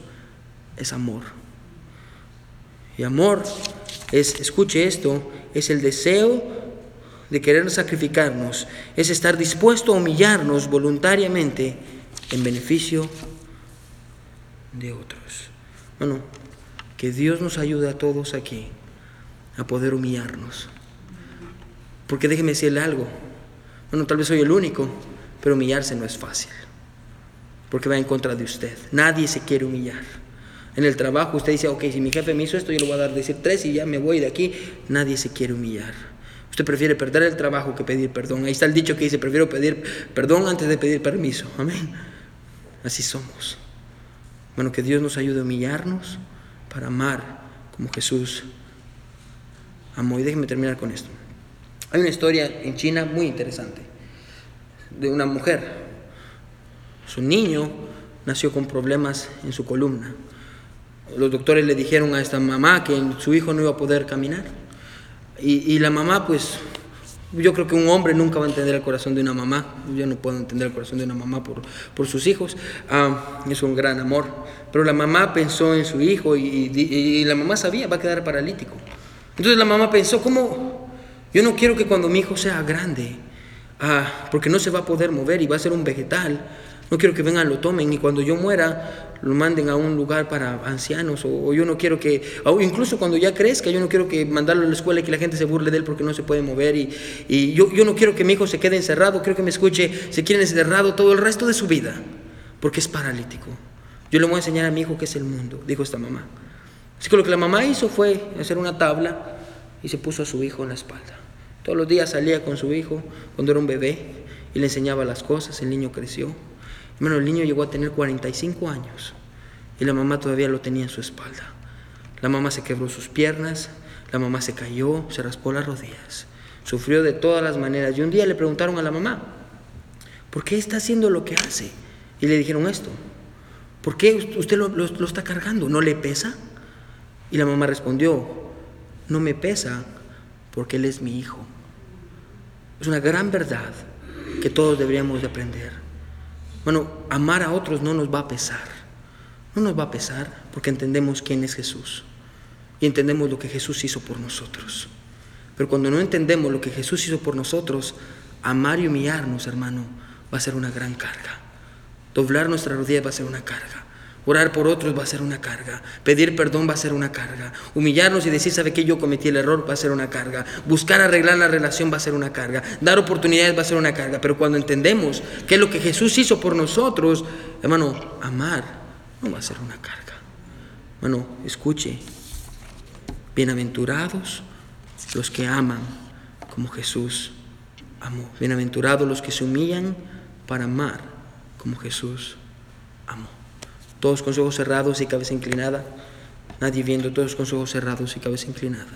es amor. Y amor es, escuche esto, es el deseo de querer sacrificarnos, es estar dispuesto a humillarnos voluntariamente en beneficio de otros. Bueno, que Dios nos ayude a todos aquí a poder humillarnos. Porque déjeme decirle algo. Bueno, tal vez soy el único, pero humillarse no es fácil. Porque va en contra de usted. Nadie se quiere humillar. En el trabajo usted dice, ok, si mi jefe me hizo esto, yo le voy a dar decir tres y ya me voy de aquí. Nadie se quiere humillar. Usted prefiere perder el trabajo que pedir perdón. Ahí está el dicho que dice, prefiero pedir perdón antes de pedir permiso. Amén. Así somos. Bueno, que Dios nos ayude a humillarnos para amar como Jesús amó. Y déjenme terminar con esto. Hay una historia en China muy interesante de una mujer. Su niño nació con problemas en su columna. Los doctores le dijeron a esta mamá que su hijo no iba a poder caminar. Y, la mamá, pues, yo creo que un hombre nunca va a entender el corazón de una mamá. Yo no puedo entender el corazón de una mamá por, por sus hijos. Ah, es un gran amor. Pero la mamá pensó en su hijo y, la mamá sabía, va a quedar paralítico. Entonces la mamá pensó, ¿cómo? Yo no quiero que cuando mi hijo sea grande, ah, porque no se va a poder mover y va a ser un vegetal, no quiero que vengan, lo tomen y cuando yo muera lo manden a un lugar para ancianos o, yo no quiero que, o incluso cuando ya crezca, yo no quiero que mandarlo a la escuela y que la gente se burle de él porque no se puede mover y, y yo, yo no quiero que mi hijo se quede encerrado, quiero que me escuche, se quede encerrado todo el resto de su vida porque es paralítico. Yo le voy a enseñar a mi hijo qué es el mundo, dijo esta mamá. Así que lo que la mamá hizo fue hacer una tabla y se puso a su hijo en la espalda. Todos los días salía con su hijo cuando era un bebé y le enseñaba las cosas, el niño creció. Bueno, el niño llegó a tener 45 años y la mamá todavía lo tenía en su espalda. La mamá se quebró sus piernas, La mamá se cayó, se raspó las rodillas, sufrió de todas las maneras. Y un día le preguntaron a la mamá, ¿por qué está haciendo lo que hace? Y le dijeron esto, ¿por qué usted lo, lo está cargando? ¿No le pesa? Y la mamá respondió, no me pesa porque Él es mi hijo. Es una gran verdad que todos deberíamos de aprender. Bueno, amar a otros no nos va a pesar. No nos va a pesar porque entendemos quién es Jesús y entendemos lo que Jesús hizo por nosotros. Pero cuando no entendemos lo que Jesús hizo por nosotros, amar y humillarnos, hermano, va a ser una gran carga. Doblar nuestra rodilla va a ser una carga. Orar por otros va a ser una carga. Pedir perdón va a ser una carga. Humillarnos y decir, ¿sabe que yo cometí el error? Va a ser una carga. Buscar arreglar la relación va a ser una carga. Dar oportunidades va a ser una carga. Pero cuando entendemos qué es lo que Jesús hizo por nosotros, hermano, amar no va a ser una carga. Hermano, escuche. Bienaventurados los que aman como Jesús amó. Bienaventurados los que se humillan para amar como Jesús amó todos con sus ojos cerrados y cabeza inclinada, nadie viendo, todos con sus ojos cerrados y cabeza inclinada.